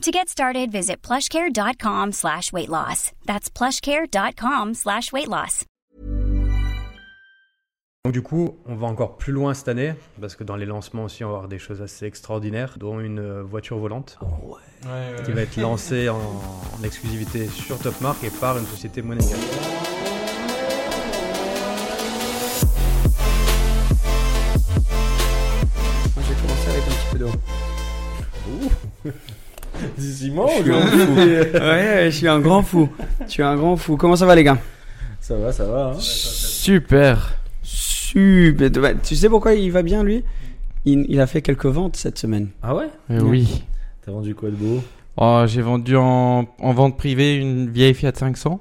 To get started, visit plushcare.com slash weight loss. That's plushcare.com slash weight loss. Donc du coup, on va encore plus loin cette année, parce que dans les lancements aussi, on va avoir des choses assez extraordinaires, dont une euh, voiture volante qui va être lancée en, en exclusivité sur Top Mark et par une société monégasque. Simon, Je suis un fou. ouais, je suis un grand fou. Je suis un grand fou. Comment ça va, les gars? Ça va, ça va. hein. Super. Super. Ouais, Tu sais pourquoi il va bien, lui? Il, il a fait quelques ventes cette semaine. Ah ouais? Euh, oui. T'as vendu quoi de beau? Oh, j'ai vendu en, en vente privée une vieille Fiat 500.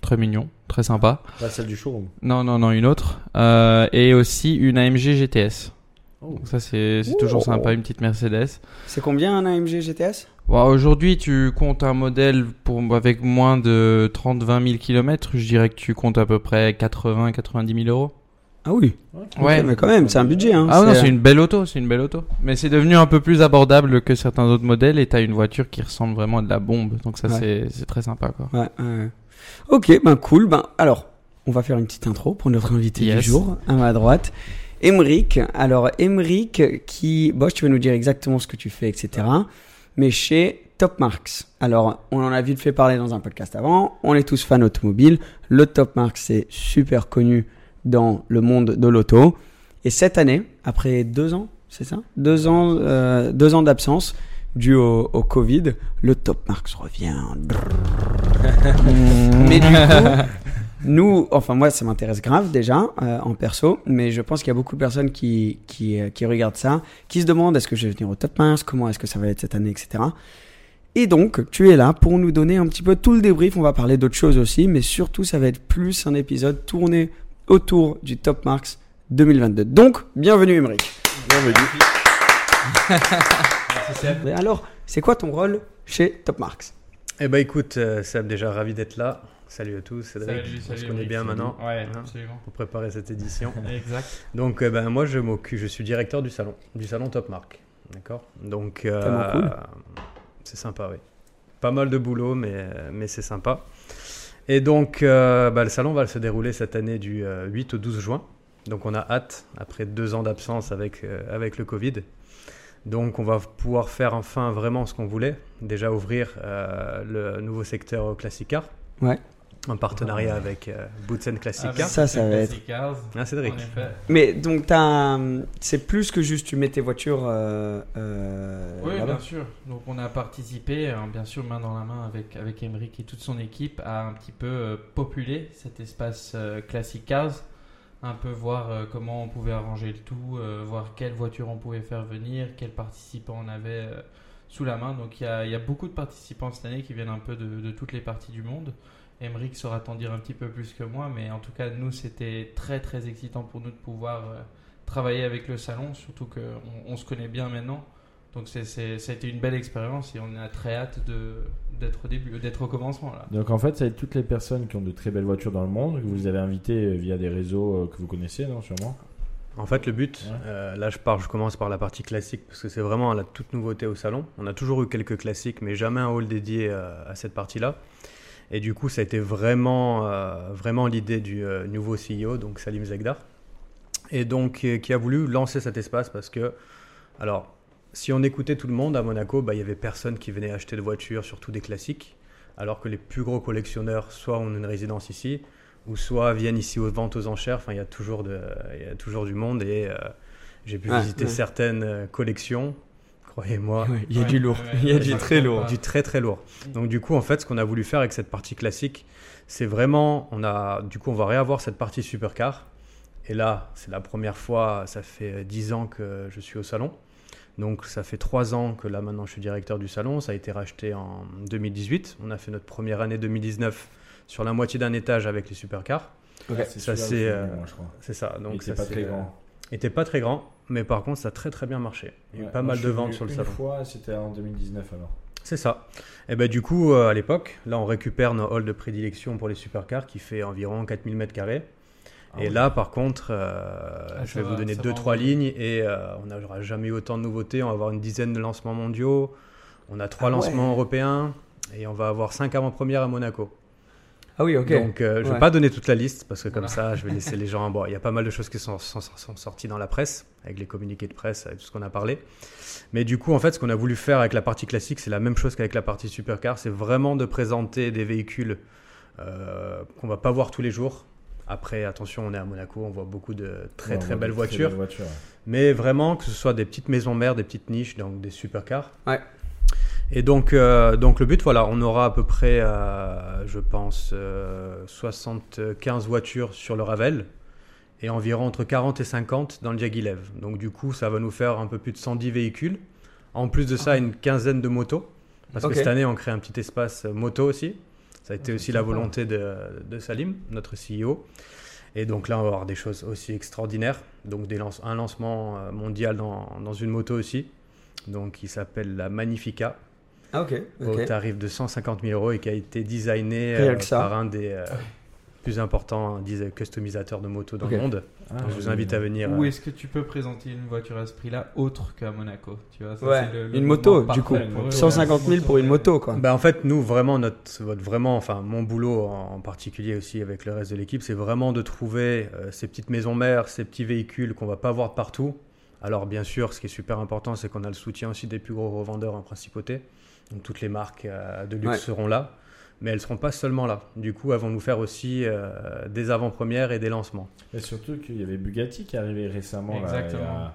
Très mignon, très sympa. Pas celle du showroom. Non, non, non, une autre. Euh, et aussi une AMG GTS. Oh. Donc ça, c'est c'est toujours Oh. sympa, une petite Mercedes. C'est combien un AMG GTS Bon, Aujourd'hui, tu comptes un modèle pour, avec moins de 30-20 000 km. Je dirais que tu comptes à peu près 80-90 000 euros. Ah oui. Ouais. Mais quand même, c'est un budget. Hein. Ah non, c'est une belle auto, c'est une belle auto. Mais c'est devenu un peu plus abordable que certains autres modèles et t'as une voiture qui ressemble vraiment à de la bombe. Donc ça, Ouais. c'est c'est très sympa, quoi. Ouais, ouais. Ok, ben cool. Ben alors, on va faire une petite intro pour notre invité du jour, à ma droite. Emric. Alors, Emric, qui, Bosch, tu vas nous dire exactement ce que tu fais, etc. Mais chez Top Marks. Alors, on en a vite fait parler dans un podcast avant. On est tous fans automobiles. Le Top Marks, c'est super connu dans le monde de l'auto. Et cette année, après deux ans, c'est ça? Deux ans, euh, deux ans d'absence dû au, au Covid, le Top Marks revient. mais du coup, nous, enfin moi, ça m'intéresse grave déjà euh, en perso, mais je pense qu'il y a beaucoup de personnes qui, qui, euh, qui regardent ça, qui se demandent est-ce que je vais venir au Top Marks, comment est-ce que ça va être cette année, etc. Et donc, tu es là pour nous donner un petit peu tout le débrief. On va parler d'autres choses aussi, mais surtout, ça va être plus un épisode tourné autour du Top Marks 2022. Donc, bienvenue, Emmerich. Mais alors, c'est quoi ton rôle chez Top Marks Eh ben écoute, euh, Seb, déjà ravi d'être là. Salut à tous, Cédric. on se connaît bien maintenant Ouais, hein, absolument. pour préparer cette édition. Exact. Donc euh, ben, moi je m'occupe, je suis directeur du salon, du salon Top Mark. D'accord? Donc euh, cool. c'est sympa, oui. Pas mal de boulot, mais, mais c'est sympa. Et donc euh, bah, le salon va se dérouler cette année du euh, 8 au 12 juin. Donc on a hâte, après deux ans d'absence avec, euh, avec le Covid. Donc on va pouvoir faire enfin vraiment ce qu'on voulait. Déjà ouvrir euh, le nouveau secteur Classic Car. Ouais. En partenariat avec euh, Boots and Classic Avec Car. Ça, ça va être- Cars, Ah, Cédric. Mais donc, t'as, c'est plus que juste tu mets tes voitures euh, euh, Oui, bien sûr. Donc on a participé, hein, bien sûr, main dans la main avec, avec Emeric et toute son équipe, à un petit peu euh, populer cet espace euh, Classic Cars, un peu voir euh, comment on pouvait arranger le tout, euh, voir quelles voitures on pouvait faire venir, quels participants on avait euh, sous la main. Donc il y a, il y a beaucoup de participants cette année qui viennent un peu de, de toutes les parties du monde. Emeric saura t'en dire un petit peu plus que moi, mais en tout cas, nous, c'était très très excitant pour nous de pouvoir euh, travailler avec le salon, surtout qu'on on se connaît bien maintenant. Donc c'est, c'est, ça a été une belle expérience et on a très hâte de, d'être au début, d'être au commencement là. Donc en fait, ça va être toutes les personnes qui ont de très belles voitures dans le monde que vous avez invitées euh, via des réseaux euh, que vous connaissez, non, sûrement? En fait, le but, Ouais. euh, là je pars, je commence par la partie classique parce que c'est vraiment la toute nouveauté au salon. On a toujours eu quelques classiques, mais jamais un hall dédié à cette partie-là. Et du coup, ça a été vraiment, euh, vraiment l'idée du euh, nouveau CEO, donc Salim Zegdar, et donc euh, qui a voulu lancer cet espace parce que, alors, si on écoutait tout le monde à Monaco, bah, il y avait personne qui venait acheter de voitures, surtout des classiques, alors que les plus gros collectionneurs, soit ont une résidence ici, ou soit viennent ici aux ventes aux enchères. Enfin, il y a toujours, de, il y a toujours du monde et euh, j'ai pu Ouais, visiter ouais. certaines collections, croyez-moi. Il y a Ouais, du lourd. ouais, il y a du très lourd. pas. Du très très lourd. Donc du coup, en fait, ce qu'on a voulu faire avec cette partie classique, c'est vraiment, on a, du coup, on va réavoir cette partie supercar. Et là, c'est la première fois, ça fait euh, 10 ans que je suis au salon. Donc ça fait 3 ans que là maintenant je suis directeur du salon. Ça a été racheté en 2018. On a fait notre première année 2019 sur la moitié d'un étage avec les supercars. Ok. Ouais, c'est Ça, c'est, euh, venu, moi, je crois. C'est ça. Il Donc ça, pas très euh, grand. était pas très grand, mais par contre ça a très très bien marché. Il y a eu Ouais, pas mal de ventes sur le une salon. fois, c'était en 2019 alors. C'est ça. Et ben du coup, euh, à l'époque, là, on récupère nos halls de prédilection pour les supercars qui fait environ 4000 mètres carrés. Ah et là, par contre, euh, Ah, je vais vous donner deux, trois lignes et euh, on n'aura jamais eu autant de nouveautés. On va avoir une dizaine de lancements mondiaux. On a trois Ah ouais. lancements européens et on va avoir cinq avant-premières à Monaco. Ah oui, ok. Donc, euh, je ne vais pas donner toute la liste parce que comme Voilà. ça, je vais laisser les gens. Bon, il y a pas mal de choses qui sont, sont- sont sorties dans la presse, avec les communiqués de presse, avec tout ce qu'on a parlé. Mais du coup, en fait, ce qu'on a voulu faire avec la partie classique, c'est la même chose qu'avec la partie supercar. C'est vraiment de présenter des véhicules euh, qu'on va pas voir tous les jours. Après, attention, on est à Monaco, on voit beaucoup de très Ouais, très belles voitures. belles voitures, ouais. Mais vraiment, que ce soit des petites maisons mères, des petites niches, donc des supercars. Ouais. Et donc, euh, donc le but, voilà, on aura à peu près, euh, je pense, euh, 75 voitures sur le Ravel et environ entre 40 et 50 dans le Diaghilev. Donc du coup, ça va nous faire un peu plus de 110 véhicules. En plus de ça, une quinzaine de motos. Parce que cette année, on crée un petit espace euh, moto aussi. Ça a été Ah, aussi la volonté de, de Salim, notre CEO. Et donc là, on va avoir des choses aussi extraordinaires. Donc des lance- un lancement euh, mondial dans, dans une moto aussi. Donc qui s'appelle la Magnifica Ah ok. au tarif de 150 000 euros et qui a été designé euh, par un des euh, plus importants dis- customisateurs de motos dans le monde. Ah, Donc, je vous invite à venir. Où euh, est-ce que tu peux présenter une voiture à ce prix-là autre qu'à Monaco tu vois, ça, Ouais, c'est le- le une moto, du coup. pour eux, 150 000 ouais. pour une moto, quoi. Bah, en fait, nous, vraiment, notre, votre, vraiment, enfin, mon boulot en, particulier aussi avec le reste de l'équipe, c'est vraiment de trouver euh, ces petites maisons mères, ces petits véhicules qu'on va pas voir partout. Alors, bien sûr, ce qui est super important, c'est qu'on a le soutien aussi des plus gros revendeurs en principauté. Donc, toutes les marques euh, de luxe Ouais. seront là. Mais elles seront pas seulement là. Du coup, elles vont nous faire aussi euh, des avant-premières et des lancements. Et surtout qu'il y avait Bugatti qui est arrivé récemment. là, Exactement. il, y a,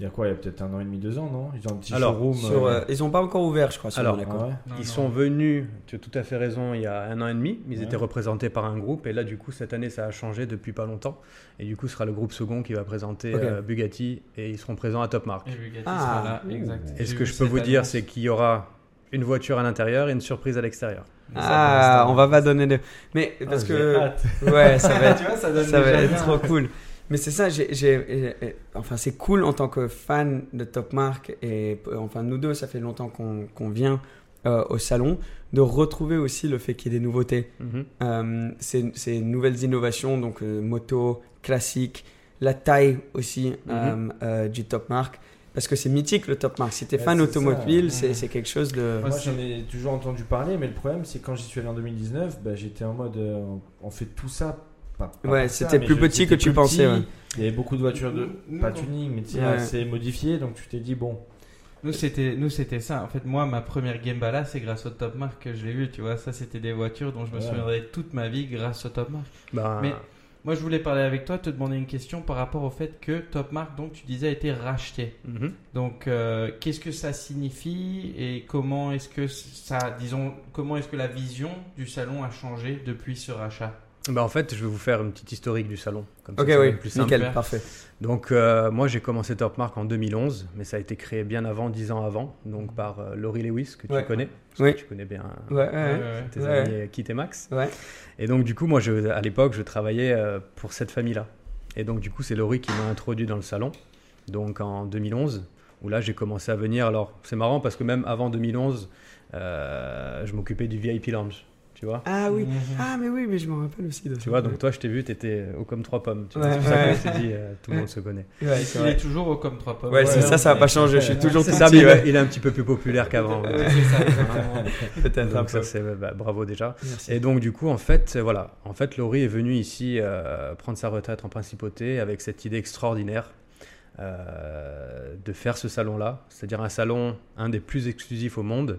il y a quoi Il y a peut-être un an et demi, deux ans, non? Ils ont un petit Alors, showroom. Sur, euh, ils ont pas encore ouvert, je crois, sur Alors, Monaco. ah ouais Non, Ils non. sont venus, tu as tout à fait raison, il y a un an et demi. Ils Ouais. étaient représentés par un groupe. Et là, du coup, cette année, ça a changé depuis pas longtemps. Et du coup, ce sera le groupe second qui va présenter euh, Bugatti. Et ils seront présents à Top Mark. Et Bugatti Ah. sera là, exact. Et ce que je peux vous dire, c'est qu'il y aura une voiture à l'intérieur et une surprise à l'extérieur. Ah, on va pas donner de. Mais Ah, parce que. hâte. Ouais, ça va être. Tu vois, ça donne ça va être trop cool. Mais c'est ça, j'ai, enfin c'est cool en tant que fan de Top Mark et enfin nous deux, ça fait longtemps qu'on, vient euh, au salon, de retrouver aussi le fait qu'il y ait des nouveautés. Mhm. Euh, ces, ces nouvelles innovations, donc euh, moto, classique, la taille aussi Mhm. euh, du Top Mark. Parce que c'est mythique le Top Mark. Si t'es Ouais, fan c'est automobile, c'est, c'est quelque chose de. Moi, j'en ai toujours entendu parler, mais le problème, c'est quand j'y suis allé en 2019, bah, j'étais en mode, euh, on fait tout ça. Pas, pas Ouais, c'était plus je- petit que tu pensais, petit. ouais. Il y avait beaucoup de voitures de Nous, pas tuning, mais tu sais, Ouais. assez modifiées, donc tu t'es dit bon. Nous c'était nous c'était ça. En fait moi ma première Gembala c'est grâce au Top Mark que je l'ai eu. Tu vois ça c'était des voitures dont je me Ouais. souviendrai toute ma vie grâce au Top Mark. Mais- Moi je voulais parler avec toi, te demander une question par rapport au fait que Top Mark donc tu disais a été racheté. mhm. Donc euh, qu'est-ce que ça signifie et comment est-ce que ça disons comment est-ce que la vision du salon a changé depuis ce rachat? Ben, en fait, je vais vous faire une petite historique du salon. Comme Ok, ça oui, être plus simple. nickel, parfait. Donc, euh, moi, j'ai commencé Top Mark en 2011, mais ça a été créé bien avant, 10 ans avant, donc par euh, Laurie Lewis, que Ouais. tu connais. Parce Oui. que tu connais bien Ouais, ouais, ouais. tes amis euh, Kit et Max. Ouais. Et donc, du coup, moi, je, à l'époque, je travaillais euh, pour cette famille-là. Et donc, du coup, c'est Laurie qui m'a introduit dans le salon, donc en 2011, où là, j'ai commencé à venir. Alors, c'est marrant parce que même avant 2011, euh, je m'occupais du VIP Lounge, tu vois. Ah oui. Mhm. Ah mais oui, mais je me rappelle aussi de ça. Tu vois, donc toi, je t'ai vu, tu étais haut comme trois pommes. tu vois. Ouais, c'est pour ça que je dit, euh, tout le monde se connaît. Ouais, Il c'est est toujours au comme trois pommes. Ouais, c'est ça, ça va pas changer. Je suis toujours C'est tout ça, petit. mais il, est, un petit peu plus populaire qu'avant. Peut-être un peu. ça, c'est bah, bravo déjà. Merci. Et donc du coup, en fait, euh, voilà, en fait, Laurie est venue ici euh, prendre sa retraite en principauté avec cette idée extraordinaire euh, de faire ce salon-là, c'est-à-dire un salon, un des plus exclusifs au monde,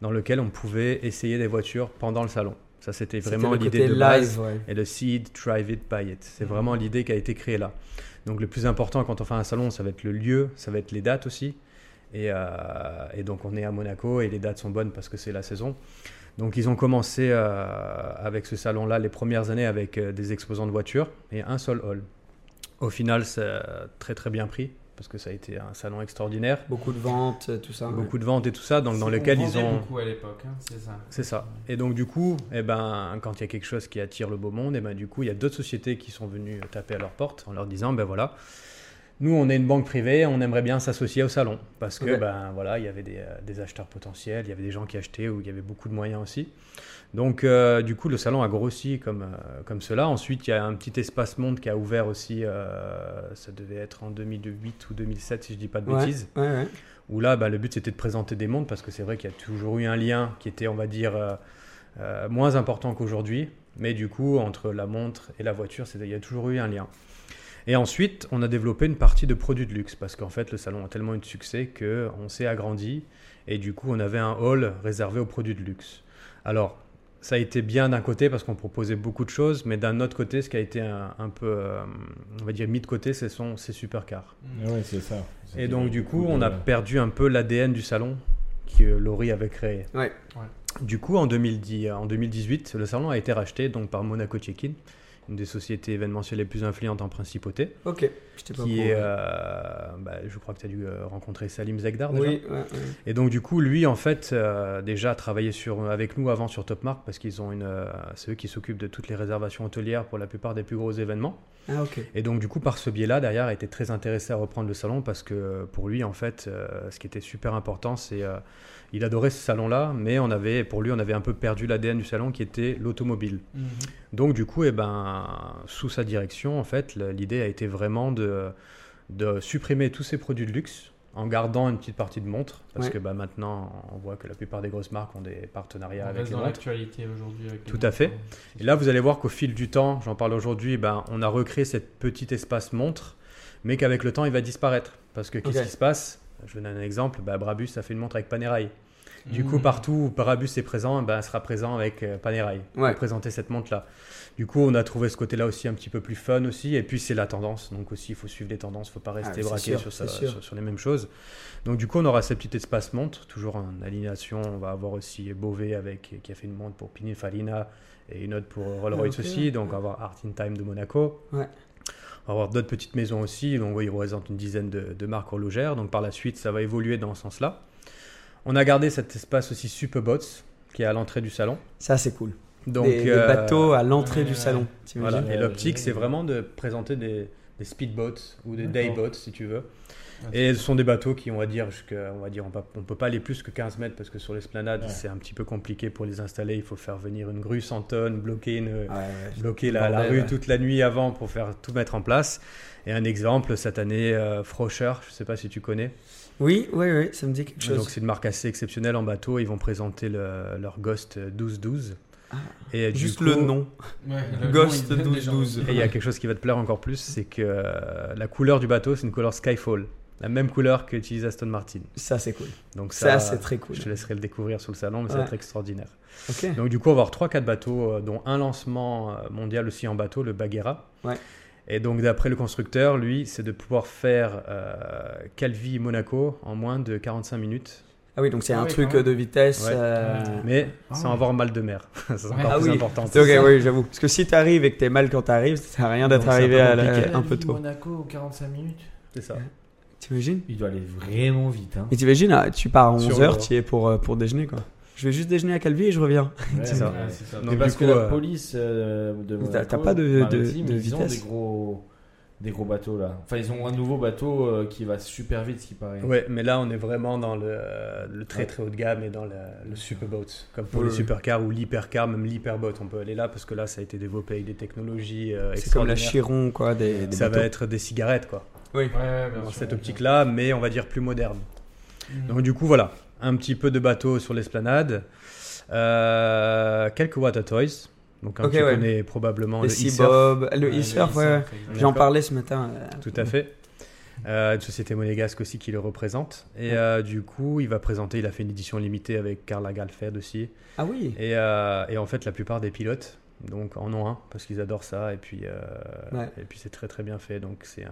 dans lequel on pouvait essayer des voitures pendant le salon. Ça, c'était vraiment l'idée de base. live, ouais. Et le seed, drive it, buy it. C'est vraiment l'idée qui a été créée là. Donc le plus important quand on fait un salon, ça va être le lieu, ça va être les dates aussi. Et, euh, et donc on est à Monaco et les dates sont bonnes parce que c'est la saison. Donc ils ont commencé euh, avec ce salon-là les premières années avec euh, des exposants de voitures et un seul hall. Au final, c'est très très bien pris parce que ça a été un salon extraordinaire. Beaucoup de ventes, tout ça. ouais. Beaucoup de ventes et tout ça, donc dans lequel on ils ont... beaucoup à l'époque, hein, c'est ça. C'est ça. Et donc du coup, eh ben, quand il y a quelque chose qui attire le beau monde, eh ben, du coup, il y a d'autres sociétés qui sont venues taper à leur porte en leur disant, ben voilà, nous on est une banque privée, on aimerait bien s'associer au salon. Parce que ben voilà, il y avait des, euh, des acheteurs potentiels, il y avait des gens qui achetaient ou il y avait beaucoup de moyens aussi. Donc euh, du coup, le salon a grossi comme, euh, comme cela. Ensuite, il y a un petit espace monde qui a ouvert aussi, euh, ça devait être en 2008 ou 2007 si je dis pas de Ouais, bêtises ouais, ouais. où là, bah, le but c'était de présenter des montres parce que c'est vrai qu'il y a toujours eu un lien qui était, on va dire, moins important qu'aujourd'hui. Mais du coup, entre la montre et la voiture, il y a toujours eu un lien. Et ensuite, on a développé une partie de produits de luxe parce qu'en fait, le salon a tellement eu de succès qu'on s'est agrandi et du coup, on avait un hall réservé aux produits de luxe. Alors, ça a été bien d'un côté parce qu'on proposait beaucoup de choses, mais d'un autre côté, ce qui a été un, un peu, euh, on va dire, mis de côté, ce sont ces supercars. Mm. Ouais, c'est ça. Et donc du coup, de- on a perdu un peu l'ADN du salon que Laurie avait créé. Ouais. Du coup, en, 2010, en 2018, le salon a été racheté donc par Monaco Check-in, une des sociétés événementielles les plus influentes en principauté, Ok, j'étais pas au qui est, euh, bah, je crois que tu as dû euh, rencontrer Salim Zegdar déjà. Oui, ouais, ouais. Et donc du coup, lui, en fait, euh, déjà a travaillé sur, avec nous avant sur Topmark parce qu'ils ont une, euh, c'est eux qui s'occupent de toutes les réservations hôtelières pour la plupart des plus gros événements. Ah, ok. Et donc, du coup, par ce biais-là, derrière, été très intéressé à reprendre le salon parce que pour lui, en fait, ce qui était super important, c'est. Il adorait ce salon-là, mais on avait, pour lui, on avait un peu perdu l'ADN du salon qui était l'automobile. Mhm. Donc, du coup, eh ben, sous sa direction, en fait, l'idée a été vraiment de, de supprimer tous ces produits de luxe en gardant une petite partie de montres. Parce Ouais. que bah, maintenant, on voit que la plupart des grosses marques ont des partenariats On avec reste les dans montres. l'actualité aujourd'hui. Tout à fait. Et là, vous allez voir qu'au fil du temps, j'en parle aujourd'hui, ben, on a recréé cette petit espace montre, mais qu'avec le temps, il va disparaître. Parce que qu'est-ce qui se passe? Je vous donne un exemple. Ben, Brabus a fait une montre avec Panerai. Du coup, Mhm. partout où Brabus est présent, elle sera présent avec euh, Panerai Ouais. pour présenter cette montre-là. Du coup, on a trouvé ce côté-là aussi un petit peu plus fun aussi. Et puis, c'est la tendance. Donc aussi, il faut suivre les tendances. Il ne faut pas rester Ah, c'est braqué sûr, sur, sa- c'est sûr. sur- sur les mêmes choses. Donc du coup, on aura ce petit espace montre, toujours en alignation. On va avoir aussi Beauvais avec, qui a fait une montre pour Pininfarina et une autre pour Rolls-Royce Ah, ok, aussi. Donc on va avoir Art in Time de Monaco. Ouais. On va avoir d'autres petites maisons aussi. Donc oui, ils représentent une dizaine de, de marques horlogères. Donc par la suite, ça va évoluer dans ce sens-là. On a gardé cet espace aussi Superbots qui est à l'entrée du salon. Ça, c'est cool. Donc des, des euh, bateaux à l'entrée du salon. voilà. Et l'optique, c'est vraiment de présenter des, des speedboats ou des dayboats, si tu veux. Et ce sont des bateaux qui, on va dire, on va dire, on, peut pas aller plus que 15 mètres parce que sur l'esplanade, Ouais. c'est un petit peu compliqué pour les installer. Il faut faire venir une grue 100 tonnes, bloquer, une, Ouais, ouais. bloquer la, rue ouais. toute la nuit avant pour faire tout mettre en place. Et un exemple, cette année, euh, Frocher, je sais pas si tu connais. Oui, oui, oui, ça me dit quelque chose. Donc c'est une marque assez exceptionnelle en bateau. Ils vont présenter le- leur Ghost 1212. Ah, et Juste coup- le nom. Ouais, le Ghost nom, il donne déjà 12-12. envie. Et il y a quelque chose qui va te plaire encore plus, c'est que euh, la couleur du bateau, c'est une couleur Skyfall. La même couleur qu'utilise Aston Martin. Ça, c'est cool. Donc Ça, ça, c'est très cool. Je te laisserai le découvrir sur le salon, mais ça Ouais. va être extraordinaire. Ok. Donc du coup, on va avoir 3-4 bateaux, euh, dont un lancement euh, mondial aussi en bateau, le Baguera. Ouais. Et donc d'après le constructeur, lui, c'est de pouvoir faire euh, Calvi-Monaco en moins de 45 minutes. Ah oui, donc c'est Ah un oui, truc de vitesse. Ouais. euh, Mais Ah sans ouais. avoir mal de mer. Ça, c'est encore Ah plus oui. important. C'est ok, oui, j'avoue. Parce que si t'arrives et que t'es mal quand t'arrives, ça sert à rien d'être arrivé peu à la- un peu tôt. Monaco 45 minutes. C'est ça. T'imagines Il doit aller vraiment vite. Hein. Et t'imagines, ah, tu pars à Sur 11h, le- tu y es pour, euh, pour déjeuner quoi. Je vais juste déjeuner à Calvi et je reviens. Ouais, C'est ça. ouais. Ça. Donc, parce coup, que la euh, police euh, de T'as- pas de- de- de ils ont vitesse. des gros, des gros bateaux là. Enfin, ils ont un nouveau bateau euh, qui va super vite, ce qui paraît. Ouais, mais là, on est vraiment dans le, le très Ouais. très haut de gamme et dans le, le superboat. Comme pour Ouais, les supercars ou l'hypercar, même l'hyperboat, on peut aller là parce que là, ça a été développé avec des technologies euh, C'est comme la. Chiron quoi, des, des Ça bateaux. va être des cigarettes, quoi. Oui. Ouais, bien Dans sûr, cette optique-là, mais on va dire plus moderne. Mhm. Donc, du coup, voilà. Un petit peu de bateau sur l'esplanade. Euh, quelques water toys. Donc, un Ok, tu ouais. connais probablement le e-surf. Le e-surf, ouais. J'en parlais ce matin. euh, Tout à fait. Euh, une société monégasque aussi qui le représente. Et Ouais. euh, du coup, il va présenter, il a fait une édition limitée avec Karl Lagerfeld aussi. Ah oui. Et, euh, et en fait, la plupart des pilotes donc, en ont un parce qu'ils adorent ça. Et puis, Ouais. et puis c'est très très bien fait. Donc, c'est un,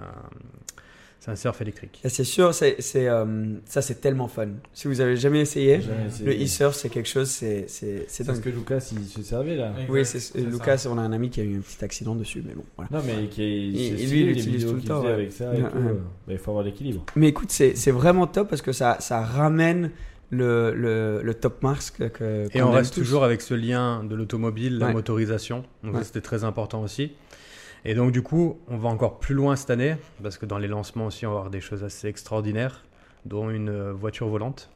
c'est un surf électrique. Et C'est sûr, c'est, c'est, euh, ça c'est tellement fun. Si vous avez jamais essayé, Jamais essayé. le e-surf c'est quelque chose, c'est, c'est, c'est C'est parce que Lucas il se servait là. Exact, Oui, c'est, c'est Lucas, ça. on a un ami qui a eu un petit accident dessus, mais bon, voilà. Non mais qui est, Et- c'est et lui, il l'utilise tout le temps, ouais. avec ça et Ouais, tout. ouais. euh, bah, il faut avoir l'équilibre. Mais écoute, c'est, c'est vraiment top parce que ça, ça ramène le, le, le top marks que, que- Et qu'on on reste tous. toujours avec ce lien de l'automobile, la Ouais. motorisation. Donc Ouais. ça, c'était très important aussi. Et donc du coup, on va encore plus loin cette année, parce que dans les lancements aussi, on va avoir des choses assez extraordinaires, dont une euh, voiture volante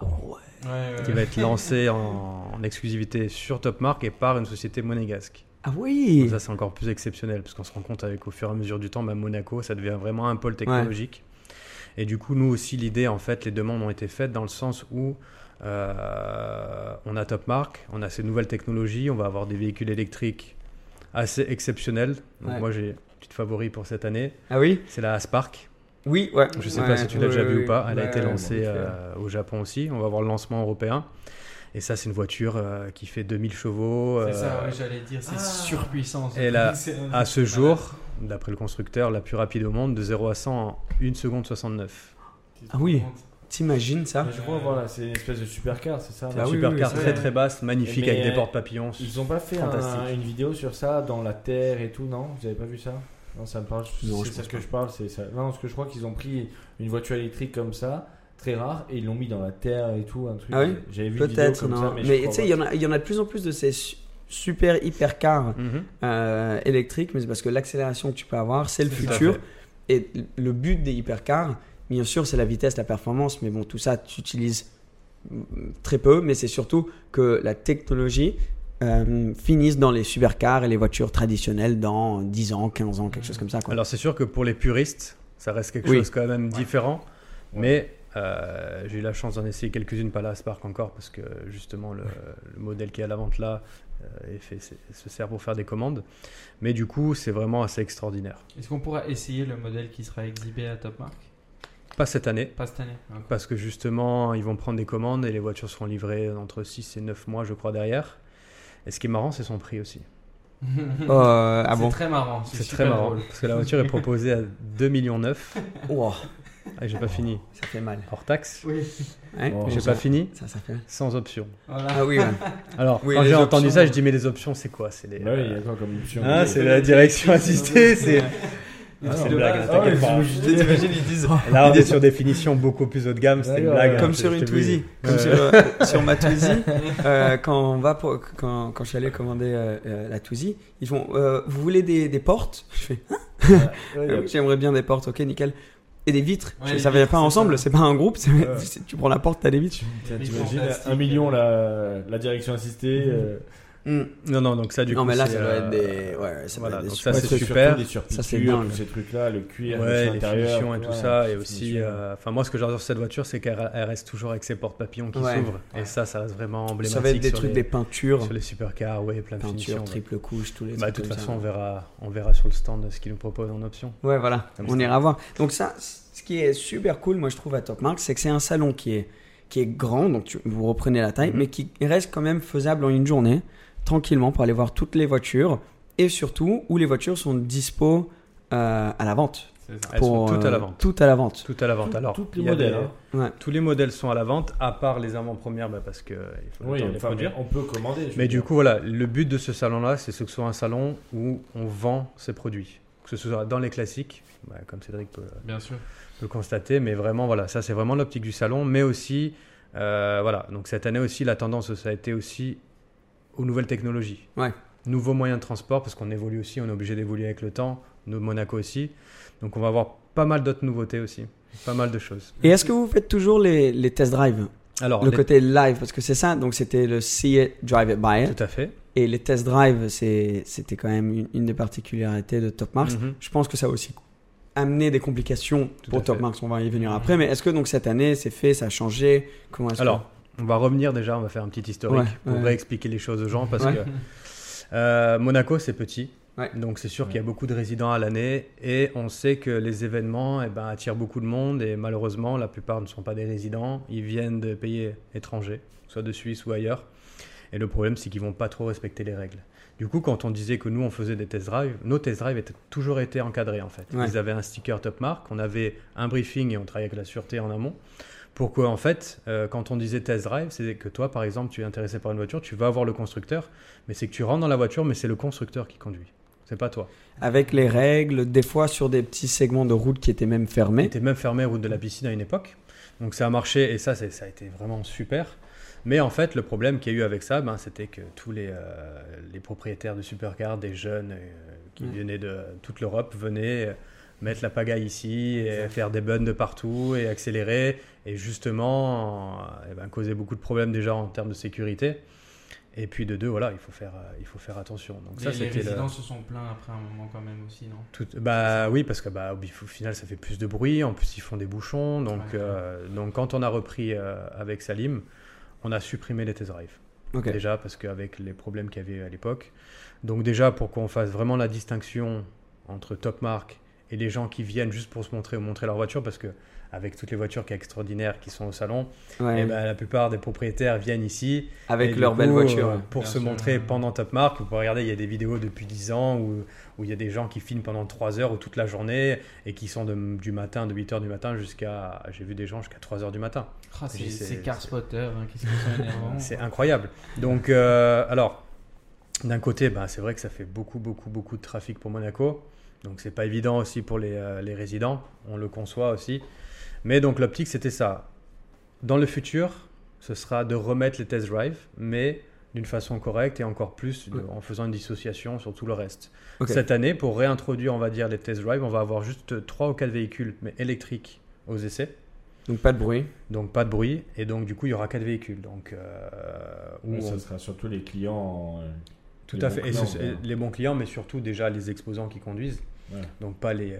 Oh, ouais. Ouais, ouais, qui va être lancée en, en exclusivité sur Top Mark et par une société monégasque. Ah oui. Donc ça, c'est encore plus exceptionnel, parce qu'on se rend compte avec au fur et à mesure du temps, bah, Monaco, ça devient vraiment un pôle technologique. Et du coup, nous aussi, l'idée, en fait, les demandes ont été faites dans le sens où euh, on a Top Mark, on a ces nouvelles technologies, on va avoir des véhicules électriques assez exceptionnels. Donc Ouais. moi, j'ai une petite favori pour cette année, Ah oui? c'est la Spark. Oui, ouais. Je sais Ouais, pas si tu l'as déjà vu ouais, ou pas. Elle a été lancée bon, euh, au Japon aussi. On va voir le lancement européen. Et ça, c'est une voiture euh, qui fait 2000 chevaux. C'est euh, ça, ouais, j'allais dire, c'est Ah. surpuissance. Et là, C'est- à ce jour, d'après le constructeur, la plus rapide au monde, de 0 à 100 en 1 seconde 69. Ah oui. T'imagines ça je crois voilà, c'est une espèce de supercar, c'est ça Ah une oui, supercar oui, oui, très très basse, magnifique, Mais, avec des portes papillons. Ils ont pas fait un- une vidéo sur ça dans la terre et tout, non? Vous avez pas vu ça? Non, ça me parle. C'est ça que je parle, c'est ça. Non, parce que je crois qu'ils ont pris une voiture électrique comme ça, très rare, et ils l'ont mis dans la terre et tout, un truc. Ah oui? J'avais vu Peut-être, comme non. ça, mais, tu sais, il y, en a- il y en a de plus en plus de ces su- super hypercars Mhm. euh, électriques, mais c'est parce que l'accélération que tu peux avoir, c'est le futur. Et le but des hypercars, bien sûr, c'est la vitesse, la performance, mais bon, tout ça, tu utilises mm, très peu, mais c'est surtout que la technologie euh, finisse dans les supercars et les voitures traditionnelles dans 10 ans, 15 ans, quelque chose comme ça. Quoi. Alors c'est sûr que pour les puristes, ça reste quelque Oui. chose quand même différent. Ouais. Mais euh, j'ai eu la chance d'en essayer quelques-unes, pas la Spark encore, parce que justement le, le modèle qui est à la vente là euh, est fait, c'est- se sert pour faire des commandes. Mais du coup, c'est vraiment assez extraordinaire. Est-ce qu'on pourra essayer le modèle qui sera exhibé à Top Mark Pas cette année, Pas cette année. encore. parce que justement, ils vont prendre des commandes et les voitures seront livrées entre 6 et 9 mois, je crois, derrière. Et ce qui est marrant, c'est son prix aussi. Euh, ah c'est bon très marrant. C'est super très marrant, drôle. parce que la voiture est proposée à 2,9 millions. Wow, Ah, j'ai pas fini. ça fait mal. Hors taxe. Oui. Hein Bon, J'ai ça- pas fini. ça, ça fait. Sans option. Voilà. Ah oui, ouais. Alors, Oui, quand j'ai entendu ça, ouais. je dis, mais les options, c'est quoi? C'est les. Bah oui, il y a quoi comme option? Ah, c'est la direction assistée, c'est. Ah, c'est une blague, t'inquiète Ah, pas. oui, je- je- T'imagines, ils disent. Là, on est sur des finitions beaucoup plus haut de gamme, c'était une blague. hein, Comme sur une. Twizy, comme sur, euh, sur ma Twizy, euh, quand on va pour, quand, quand je suis allé commander euh, la Twizy, ils font vous voulez des, des portes? Je fais Hein? Ah j'aimerais bien des portes, ok nickel. Et des vitres. Ouais, ça va vitres, pas ensemble, c'est pas un groupe. Tu prends la porte, t'as des vitres. T'imagines un million la, la direction assistée. euh, Hmm. Non, non, donc ça, du non coup. mais là ça doit euh, être des. Ouais, ça doit voilà, être des donc super- ça, c'est super. Ça, c'est surpiqûres, dingue. tous ces trucs-là, le cuir, Ouais, les finitions et tout ouais, ça. Et aussi, euh, enfin, moi, ce que j'adore sur cette voiture, c'est qu'elle elle reste toujours avec ses portes papillons qui Ouais. s'ouvrent. Et ça, ça reste vraiment emblématique. Ça va être des trucs, les, des peintures, Sur les supercars, ouais, plein de peinture, finitions. ouais. triple couche, tous les Bah, de toute façon, on verra, on verra sur le stand ce qu'ils nous proposent en option. Ouais, voilà, on ira voir. Donc ça, ce qui est super cool, moi je trouve à Top Mark, c'est que c'est un salon qui est, qui est grand, donc vous reprenez la taille, Mhm. mais qui reste quand même faisable en une journée, tranquillement, pour aller voir toutes les voitures, et surtout où les voitures sont dispo euh, à la vente. Elles Pour, sont toutes à la euh, vente. Toutes à la vente. Tout à la vente. Alors, les il modèles. des- hein. Ouais. Tous les modèles sont à la vente, à part les avant-premières, bah, parce qu'il faut le Oui, temps de les enfin, produire. on peut commander. Mais du coup, voilà, le but de ce salon-là, c'est que ce soit un salon où on vend ses produits. Que ce soit dans les classiques, bah, comme Cédric peut, Bien sûr. peut constater, mais vraiment, voilà, ça c'est vraiment l'optique du salon, mais aussi, euh, voilà, donc cette année aussi, la tendance, ça a été aussi aux nouvelles technologies. Ouais. Nouveaux moyens de transport, parce qu'on évolue aussi, on est obligé d'évoluer avec le temps, nous, Monaco aussi. Donc on va avoir pas mal d'autres nouveautés aussi, pas mal de choses. Et est-ce que vous faites toujours les, les test drive Alors, Le les- côté live, parce que c'est ça, donc c'était le see it, drive it, buy it. tout à fait. Et les test drive, c'est- c'était quand même une, une des particularités de Top Marks. Mhm. Je pense que ça a aussi amené des complications Tout pour Top. Marks, on va y venir après. Mais est-ce que donc cette année, c'est fait, ça a changé? Comment que- Alors, on va revenir déjà, on va faire un petit historique Ouais, pour ouais. réexpliquer les choses aux gens parce Ouais. que euh, Monaco c'est petit. Donc c'est sûr qu'il y a beaucoup de résidents à l'année et on sait que les événements eh ben, attirent beaucoup de monde et malheureusement la plupart ne sont pas des résidents, ils viennent de pays étrangers, soit de Suisse ou ailleurs. Et le problème c'est qu'ils vont pas trop respecter les règles. Du coup quand on disait que nous on faisait des test drives, nos test drives étaient toujours été encadrés en fait. Ouais. Ils avaient un sticker top mark, on avait un briefing et on travaillait avec la sûreté en amont. Pourquoi en fait, euh, quand on disait test drive, c'est que toi par exemple tu es intéressé par une voiture, tu vas voir le constructeur, mais c'est que tu rentres dans la voiture, mais c'est le constructeur qui conduit. C'est pas toi. Avec les règles, des fois sur des petits segments de route qui étaient même fermés. était même fermé route de la piscine à une époque. Donc ça a marché et ça, ça a été vraiment super. Mais en fait, le problème qu'il y a eu avec ça, ben, c'était que tous les, euh, les propriétaires de supercars, des jeunes euh, qui venaient de toute l'Europe, venaient euh, mettre la pagaille ici et faire des buns de partout et accélérer et justement euh, eh ben, causer beaucoup de problèmes déjà en termes de sécurité. Et puis de deux, voilà, il faut faire, euh, il faut faire attention. Donc Les, ça, les le- résidents se sont plaints après un moment quand même aussi, non? Tout- bah oui, parce que bah, au final, ça fait plus de bruit. En plus, ils font des bouchons. Donc, Ouais. euh, donc quand on a repris euh, avec Salim, on a supprimé les test drives. Déjà, parce qu'avec les problèmes qu'il y avait à l'époque. Donc, déjà, pour qu'on fasse vraiment la distinction entre top marque et les gens qui viennent juste pour se montrer ou montrer leur voiture, parce que avec toutes les voitures qui extraordinaires qui sont au salon, Ouais. eh ben, la plupart des propriétaires viennent ici Avec et du leur coup, belle voiture. euh, pour Bien se sûr. montrer pendant Top Mark, vous pouvez regarder, il y a des vidéos depuis 10 ans où, où il y a des gens qui filment pendant 3 heures ou toute la journée et qui sont de- du matin, de 8 heures du matin jusqu'à. J'ai vu des gens jusqu'à 3 heures du matin. Ah, c'est Car Spotter, hein, qu'est-ce qu'ils sont. C'est incroyable. Donc, euh, alors, d'un côté, ben, c'est vrai que ça fait beaucoup, beaucoup, beaucoup de trafic pour Monaco. Donc, c'est pas évident aussi pour les, euh, les résidents. On le conçoit aussi. Mais donc, l'optique, c'était ça. Dans le futur, ce sera de remettre les test drive, mais d'une façon correcte et encore plus de- en faisant une dissociation sur tout le reste. Cette année, pour réintroduire, on va dire, les test drive, on va avoir juste 3 ou 4 véhicules, mais électriques aux essais. Donc pas de bruit. Donc pas de bruit, et donc du coup il y aura quatre véhicules. Donc, euh, où Oui, on- ça sera surtout les clients. euh, tout les à fait. Et ce- les bons clients, mais surtout déjà les exposants qui conduisent. Ouais. Donc pas les, euh,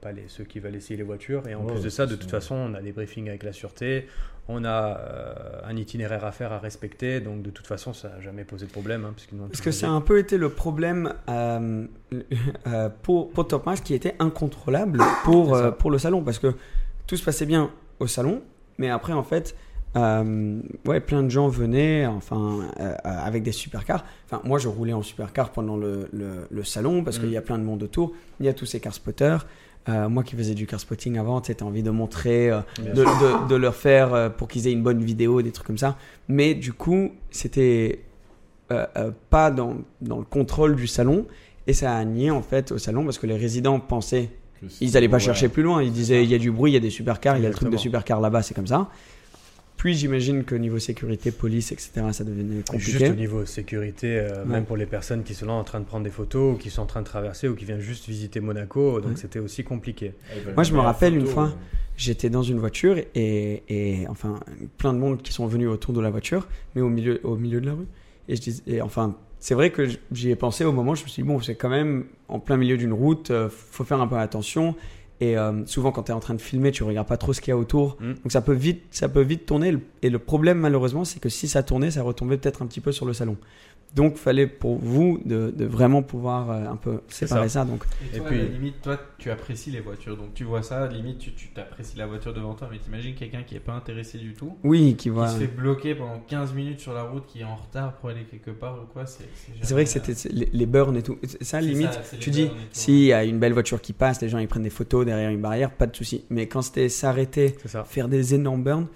pas les ceux qui veulent essayer les voitures. Et en plus de ça, de toute façon, on a des briefings avec la sûreté, on a euh, un itinéraire à faire, à respecter. Donc de toute façon, ça n'a jamais posé de problème. Hein, Parce que ça a un peu été le problème euh, euh, pour, pour Top qui était incontrôlable pour, euh, pour le salon. Parce que tout se passait bien au salon, mais après, en fait, euh, ouais, plein de gens venaient enfin, euh, avec des supercars. Enfin, moi, je roulais en supercar pendant le, le, le salon parce Mm. qu'il y a plein de monde autour. Il y a tous ces car spotters. Euh, moi qui faisais du car spotting avant, tu as envie de montrer, euh, de, de- de leur faire euh, pour qu'ils aient une bonne vidéo, des trucs comme ça. Mais du coup, c'était pas dans, dans le contrôle du salon. Et ça a nié en fait au salon parce que les résidents pensaient, ils allaient pas ouais. chercher plus loin. Ils disaient, il y a du bruit, il y a des supercars, il y a le truc de supercars là-bas, c'est comme ça. Puis j'imagine que niveau sécurité, police, etc., ça devenait compliqué. Juste au niveau sécurité, euh, Ouais. même pour les personnes qui sont là en train de prendre des photos, ou qui sont en train de traverser, ou qui viennent juste visiter Monaco, donc Ouais. c'était aussi compliqué. Moi, je me rappelle une fois, euh, J'étais dans une voiture et, et enfin plein de monde qui sont venus autour de la voiture, mais au milieu, au milieu de la rue. Et je dis, et enfin, c'est vrai que j'y ai pensé au moment. Je me suis dit bon, c'est quand même en plein milieu d'une route, euh, faut faire un peu attention. Et euh, souvent, quand tu es en train de filmer, tu regardes pas trop ce qu'il y a autour. Mm. Donc ça peut vite, ça peut vite tourner. Et le problème, malheureusement, c'est que si ça tournait, ça retombait peut-être un petit peu sur le salon. Donc, fallait pour vous de, de vraiment pouvoir euh, un peu séparer ça. Donc, Et Et toi, puis- à la limite, toi, tu apprécies les voitures. Donc, tu vois ça, limite, tu tu t'apprécies la voiture devant toi. Mais t'imagines quelqu'un qui est pas intéressé du tout, oui, qui voit. qui se fait bloquer pendant 15 minutes sur la route, qui est en retard pour aller quelque part ou quoi. C'est C'est vrai que c'était c'est les, les burns et tout. Ça, C'est limite, ça, tu dis, s'il y a une belle voiture qui passe, les gens ils prennent des photos derrière une barrière, pas de souci. Mais quand c'était s'arrêter, faire des énormes burns,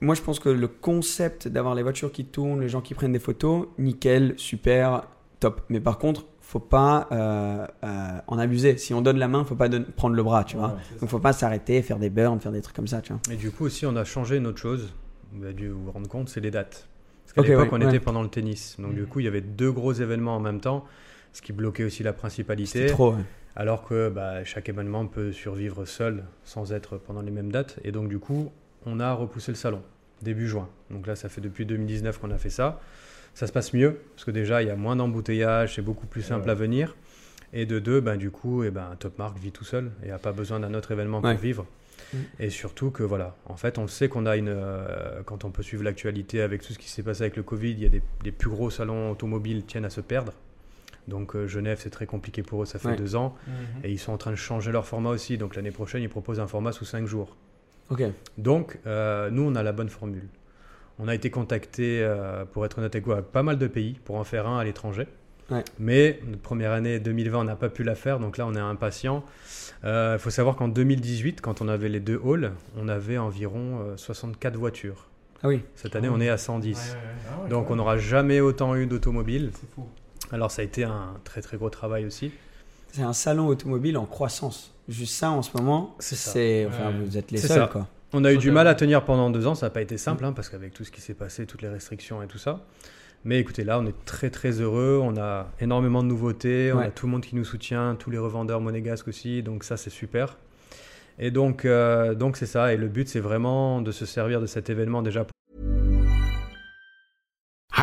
moi je pense que le concept d'avoir les voitures qui tournent, les gens qui prennent des photos, nickel, super, top. Mais par contre, faut pas euh, euh, en abuser. Si on donne la main, faut pas prendre le bras, tu vois. ouais. c'est Donc ça. faut pas s'arrêter, faire des burns, faire des trucs comme ça, tu vois. Et du coup aussi, on a changé une autre chose. Vous avez dû vous rendre compte, c'est les dates. Parce qu'à Ok, l'époque, ouais, on ouais. était pendant le tennis. Donc du Mhm. coup, il y avait deux gros événements en même temps, ce qui bloquait aussi la principalité. C'était trop. ouais. Alors que bah, chaque événement peut survivre seul, sans être pendant les mêmes dates. Et donc du coup, on a repoussé le salon, début juin. Donc là, ça fait depuis 2019 qu'on a fait ça. Ça se passe mieux, parce que déjà, il y a moins d'embouteillages, c'est beaucoup plus simple Ouais. à venir. Et de deux, ben, du coup, eh ben, Top Mark vit tout seul et n'a pas besoin d'un autre événement Ouais. pour vivre. Mm. Et surtout que voilà, en fait, on le sait qu'on a une. euh, quand on peut suivre l'actualité avec tout ce qui s'est passé avec le Covid, il y a des, des plus gros salons automobiles tiennent à se perdre. Donc euh, Genève, c'est très compliqué pour eux, ça fait Ouais. deux ans. Mhm. Et ils sont en train de changer leur format aussi. Donc l'année prochaine, ils proposent un format sous cinq jours. Donc, euh, nous, on a la bonne formule. On a été contacté, euh, pour être honnête avec vous, avec pas mal de pays pour en faire un à l'étranger. Ouais. Mais notre première année 2020, on n'a pas pu la faire, donc là, on est impatient. Il faut savoir qu'en 2018, quand on avait les deux halls, on avait environ euh, 64 voitures. Ah oui. Cette année, on est à 110. Ouais, ouais, ouais. Ah ouais, Donc, on n'aura jamais autant eu d'automobiles. C'est fou. Alors, ça a été un très très gros travail aussi. C'est un salon automobile en croissance. Juste ça en ce moment, C'est ça. c'est. Enfin, Ouais. vous êtes les C'est seuls, ça. quoi. On a eu du mal à tenir pendant deux ans, ça n'a pas été simple, hein, parce qu'avec tout ce qui s'est passé, toutes les restrictions et tout ça. Mais écoutez, là, on est très très heureux, on a énormément de nouveautés, on a tout le monde qui nous soutient, tous les revendeurs monégasques aussi, donc ça c'est super. Et donc euh, donc c'est ça, et le but c'est vraiment de se servir de cet événement déjà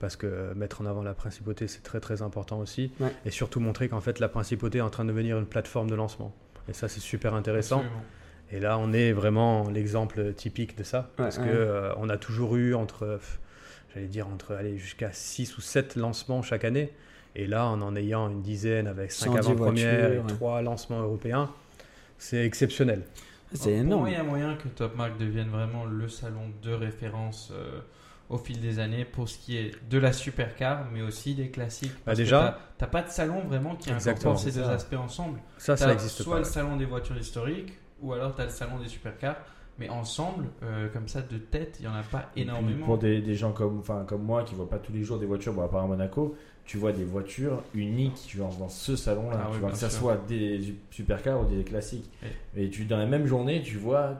Parce que mettre en avant la principauté, c'est très très important aussi. Ouais. Et surtout montrer qu'en fait, la principauté est en train de devenir une plateforme de lancement. Et ça, c'est super intéressant. Absolument. Et là, on est vraiment l'exemple typique de ça. Ouais, parce ouais. que euh, on a toujours eu entre, euh, j'allais dire, entre aller jusqu'à 6 ou 7 lancements chaque année. Et là, en en ayant une dizaine avec 5 110 avant-premières et voitures, ouais. 3 lancements européens, c'est exceptionnel. C'est Pour énorme. moi, il y a moyen que Top Mark devienne vraiment le salon de référence euh, au fil des années pour ce qui est de la supercar, mais aussi des classiques. Que déjà- t'as- pas de salon vraiment qui incorpore ces deux aspects ensemble. Ça, ça T'as n'existe soit pas. le ouais. salon des voitures historiques, ou alors tu as le salon des supercars. Mais ensemble, euh, comme ça, de tête, il n'y en a pas énormément. Pour des, des gens comme, enfin, comme moi qui voient pas tous les jours des voitures, bon, à part à Monaco, tu vois des voitures uniques genre, dans ce salon-là. Ah tu oui, que ça sûr. soit des supercars ou des classiques. Et tu, dans la même journée, tu vois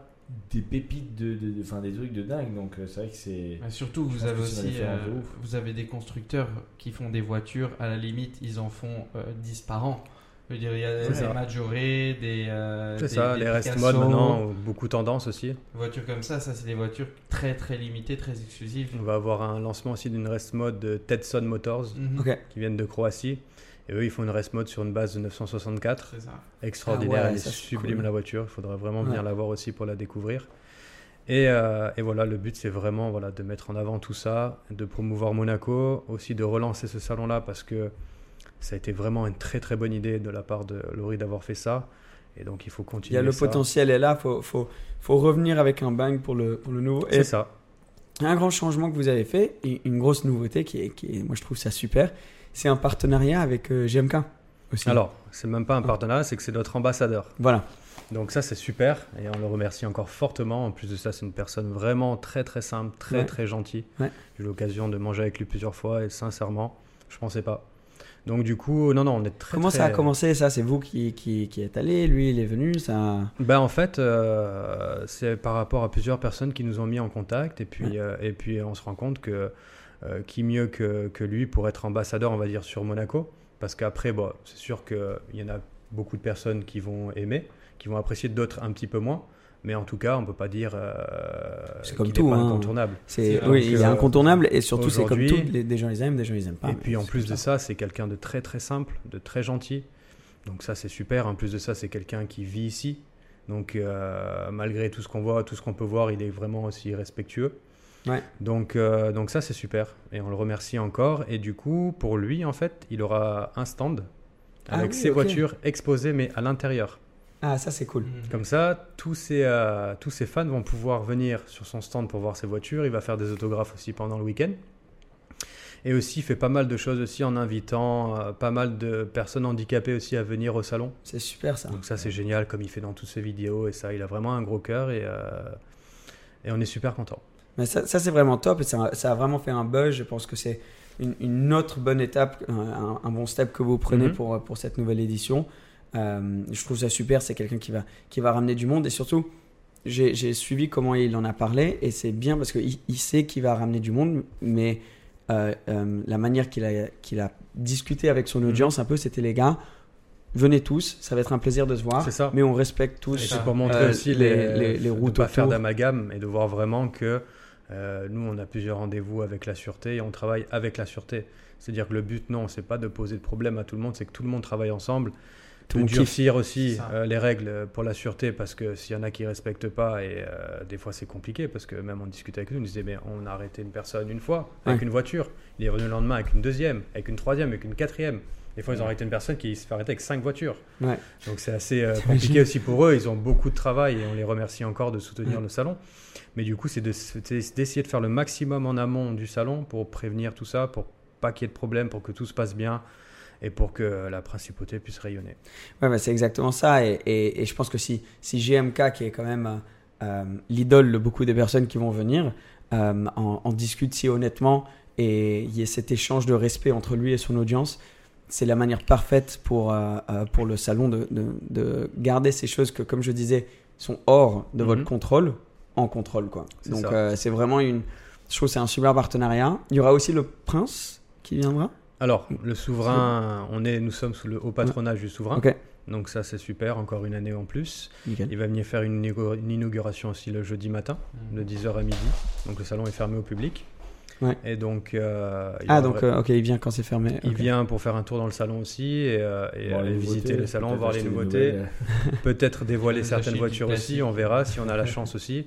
des pépites de, de, de- enfin, des trucs de dingue. Donc euh, c'est vrai que c'est. Mais surtout, vous avez aussi de euh, vous avez des constructeurs qui font des voitures, à la limite, ils en font euh, 10 par an. Je veux dire, il y a C'est des ça. Majoré, des. euh, C'est ça, des les rest Picasso, mode maintenant, beaucoup tendance aussi. Des voitures comme ça, ça, c'est des voitures très très limitées, très exclusives. On va avoir un lancement aussi d'une rest mode de Tetson Motors Mhm. Qui viennent de Croatie. Et eux, ils font une rest mode sur une base de 964. C'est ça. Extraordinaire, Ah ouais, elle est sublime cool. la voiture. Il faudra vraiment venir Ouais. la voir aussi pour la découvrir. Et, euh, et voilà, le but c'est vraiment voilà, de mettre en avant tout ça, de promouvoir Monaco, aussi de relancer ce salon-là parce que ça a été vraiment une très très bonne idée de la part de Laurie d'avoir fait ça. Et donc il faut Il continuer. y a le ça. potentiel est là, faut, faut, faut revenir avec un bang pour le, pour le nouveau. C'est ça. un grand changement que vous avez fait, et une grosse nouveauté qui est, qui est moi je trouve ça super, c'est un partenariat avec euh, GMK. aussi. Alors, c'est même pas un partenariat, c'est que c'est notre ambassadeur. Voilà. Donc ça, c'est super et on le remercie encore fortement. En plus de ça, c'est une personne vraiment très très simple, très Ouais. très gentille. Ouais. J'ai eu l'occasion de manger avec lui plusieurs fois et sincèrement, je pensais pas. Donc du coup, non, non, on est très Comment très- ça a commencé ça? C'est vous qui, qui, qui êtes allé, lui il est venu, ça. Ben, en fait, euh, c'est par rapport à plusieurs personnes qui nous ont mis en contact et puis, euh, et puis on se rend compte que euh, qui mieux que, que lui pour être ambassadeur, on va dire, sur Monaco? Parce qu'après, bon, c'est sûr qu'il y en a beaucoup de personnes qui vont aimer, qui vont apprécier, d'autres un petit peu moins. Mais en tout cas, on peut pas dire euh, C'est comme qu'il tout, est pas hein. incontournable. C'est, oui, il est incontournable et surtout c'est comme tout. les- Des gens ils aiment, des gens ils aiment pas. et puis en plus de ça, c'est quelqu'un de très très simple, de très gentil. Donc ça c'est super. En plus de ça, c'est quelqu'un qui vit ici. Donc euh, malgré tout ce qu'on voit, tout ce qu'on peut voir, il est vraiment aussi respectueux. Ouais. Donc, euh, donc ça c'est super. Et on le remercie encore. Et du coup, pour lui, en fait, il aura un stand Ah avec oui, ses voitures exposées, mais à l'intérieur. Ah, ça c'est cool. Comme ça, tous ses, euh, tous ses fans vont pouvoir venir sur son stand pour voir ses voitures. Il va faire des autographes aussi pendant le week-end. Et aussi, il fait pas mal de choses aussi en invitant euh, pas mal de personnes handicapées aussi à venir au salon. C'est super ça. Donc ça, c'est génial, comme il fait dans toutes ses vidéos. Et ça, il a vraiment un gros cœur et, euh, et on est super content. Mais ça, ça, c'est vraiment top et ça, a- ça a vraiment fait un buzz. Je pense que c'est une, une autre bonne étape, un, bon step que vous prenez Mhm. pour, pour cette nouvelle édition. Euh, je trouve ça super. C'est quelqu'un qui va, qui va ramener du monde et surtout, j'ai suivi comment il en a parlé et c'est bien parce qu'il il sait qu'il va ramener du monde, mais euh, euh, la manière qu'il a, qu'il a discuté avec son Mhm. audience, un peu, c'était les gars. Venez tous, ça va être un plaisir de se voir. Ça. Mais on respecte tous. Et c'est pour montrer aussi les- les, les- les de routes pas faire d'amalgame et de voir vraiment que euh, nous, on a plusieurs rendez-vous avec la sûreté et on travaille avec la sûreté. C'est-à-dire que le but, non, c'est pas de poser de problème à tout le monde, c'est que tout le monde travaille ensemble. Tout de le monde kiffe. durcir aussi euh, les règles pour la sûreté parce que s'il y en a qui respectent pas et euh, des fois c'est compliqué parce que même on discutait avec nous, on disait mais on a arrêté une personne une fois avec Ouais. une voiture, il est revenu le lendemain avec une deuxième, avec une troisième, avec une quatrième. Des fois ils ont arrêté une personne qui se fait arrêter avec cinq voitures. Ouais. Donc c'est assez euh, compliqué aussi pour eux. Ils ont beaucoup de travail et on les remercie encore de soutenir Ouais. le salon. Mais du coup, c'est de- c'est d'essayer de faire le maximum en amont du salon pour prévenir tout ça, pour pas qu'il y ait de problème, pour que tout se passe bien et pour que la principauté puisse rayonner. Ouais, bah, c'est exactement ça. Et, et- et je pense que si, si GMK, qui est quand même euh, euh, l'idole de beaucoup des personnes qui vont venir, euh, en, en discute si honnêtement et il y ait cet échange de respect entre lui et son audience, c'est la manière parfaite pour, euh, euh, pour le salon de, de- de garder ces choses que, comme je disais, sont hors de votre Mhm. contrôle, en contrôle. Quoi. C'est Donc ça. euh, c'est vraiment une... Je trouve que c'est un super partenariat. Il y aura aussi le prince qui viendra? Alors, le souverain, on est, nous sommes sous le haut patronage du souverain. Donc ça, c'est super, encore une année en plus. nickel. Il va venir faire une, une inauguration aussi le jeudi matin, de 10h à midi. Donc le salon est fermé au public. Ouais. Et donc... euh, il Ah, donc, euh, ok, il vient quand c'est fermé. Il vient pour faire un tour dans le salon aussi et, euh, et aller visiter le salon, voir les nouveautés, peut-être dévoiler certaines voitures aussi, on verra si on a la chance aussi.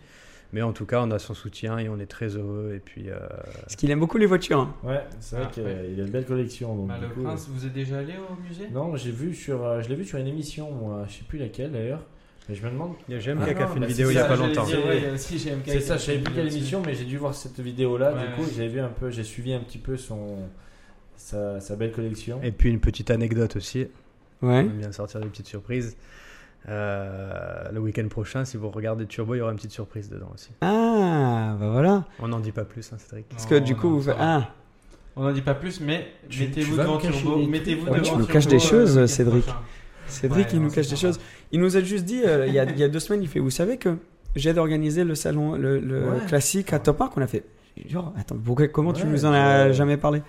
Mais en tout cas, on a son soutien et on est très heureux. Et puis, euh, Parce qu'il aime beaucoup les voitures. hein. Ouais, c'est vrai Ah, qu'il ouais. a une belle collection. Donc, Bah, du le coup, prince, vous êtes déjà allé au musée? Non, j'ai vu sur, euh, je l'ai vu sur une émission, moi, je sais plus laquelle d'ailleurs. Mais je me demande. il y a GMK Ah qui a non, fait une bah, vidéo il y a pas longtemps. dire, Ouais, ouais. il y a aussi GMK C'est ça, je savais plus quelle émission, mais j'ai dû voir cette vidéo-là. Ouais, du coup, ouais. j'ai vu un peu, j'ai suivi un petit peu son, sa, sa belle collection. Et puis une petite anecdote aussi. Ouais. On vient de sortir des petites surprises. Euh, le week-end prochain, si vous regardez Turbo, il y aura une petite surprise dedans aussi. Ah, bah voilà. On n'en dit pas plus, hein, Cédric. Parce que du coup, vous faites- Ah, On n'en dit pas plus, mais mettez-vous devant Turbo. Mettez-vous trucs. Ouais, devant tu nous Turbo, caches des euh, choses, Cédric. prochain. Cédric, Ouais, il non, nous cache des choses. Il nous a juste dit, euh, il, y a, il y a deux semaines, il fait Vous savez que j'aide à organiser le salon, le, le Ouais. classique à Top 1 qu'on a fait. J'ai attends, pourquoi- comment tu nous en as jamais parlé?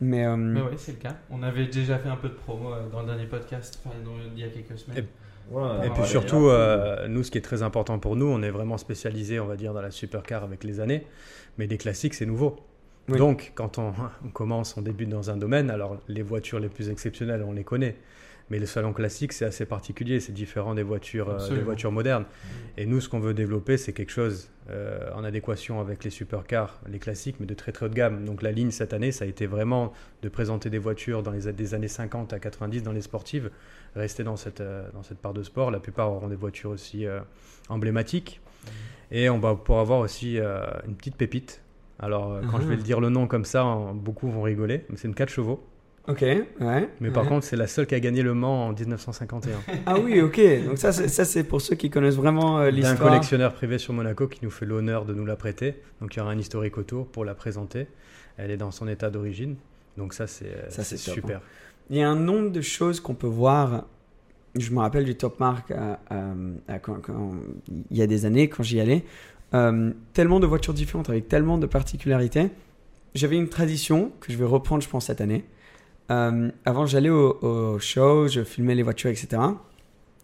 Mais. euh, Mais ouais, c'est le cas. On avait déjà fait un peu de promo euh, dans le dernier podcast, enfin, dans- il y a quelques semaines. Ouais, Et puis surtout, euh, nous, ce qui est très important pour nous, on est vraiment spécialisé, on va dire, dans la supercar avec les années. Mais les classiques, c'est nouveau. Oui. Donc, quand on, on commence, on débute dans un domaine, alors les voitures les plus exceptionnelles, on les connaît. Mais le salon classique, c'est assez particulier, c'est différent des voitures, euh, des voitures modernes. Et nous, ce qu'on veut développer, c'est quelque chose euh, en adéquation avec les supercars, les classiques, mais de très très haut de gamme. Donc la ligne cette année, ça a été vraiment de présenter des voitures dans les des années 50 à 90 dans les sportives, rester dans cette, euh, dans cette part de sport. La plupart auront des voitures aussi emblématiques. Et on va pouvoir avoir aussi une petite pépite. Alors, quand Ah. je vais le dire le nom comme ça, beaucoup vont rigoler, mais c'est une 4 chevaux. Ok, ouais. Mais par ouais. contre, c'est la seule qui a gagné le Mans en 1951. Ah oui, ok. Donc ça, c'est, ça, c'est pour ceux qui connaissent vraiment euh, D'un l'histoire. collectionneur privé sur Monaco qui nous fait l'honneur de nous la prêter. Donc il y aura un historique autour pour la présenter. Elle est dans son état d'origine. Donc ça, c'est Ça, c'est top, super. Il y a un nombre de choses qu'on peut voir. Je me rappelle du Top Mark quand- quand- il y a des années, quand j'y allais. Euh, tellement de voitures différentes avec tellement de particularités. J'avais une tradition que je vais reprendre, je pense, cette année. Euh, avant, j'allais au, au show, je filmais les voitures, etc.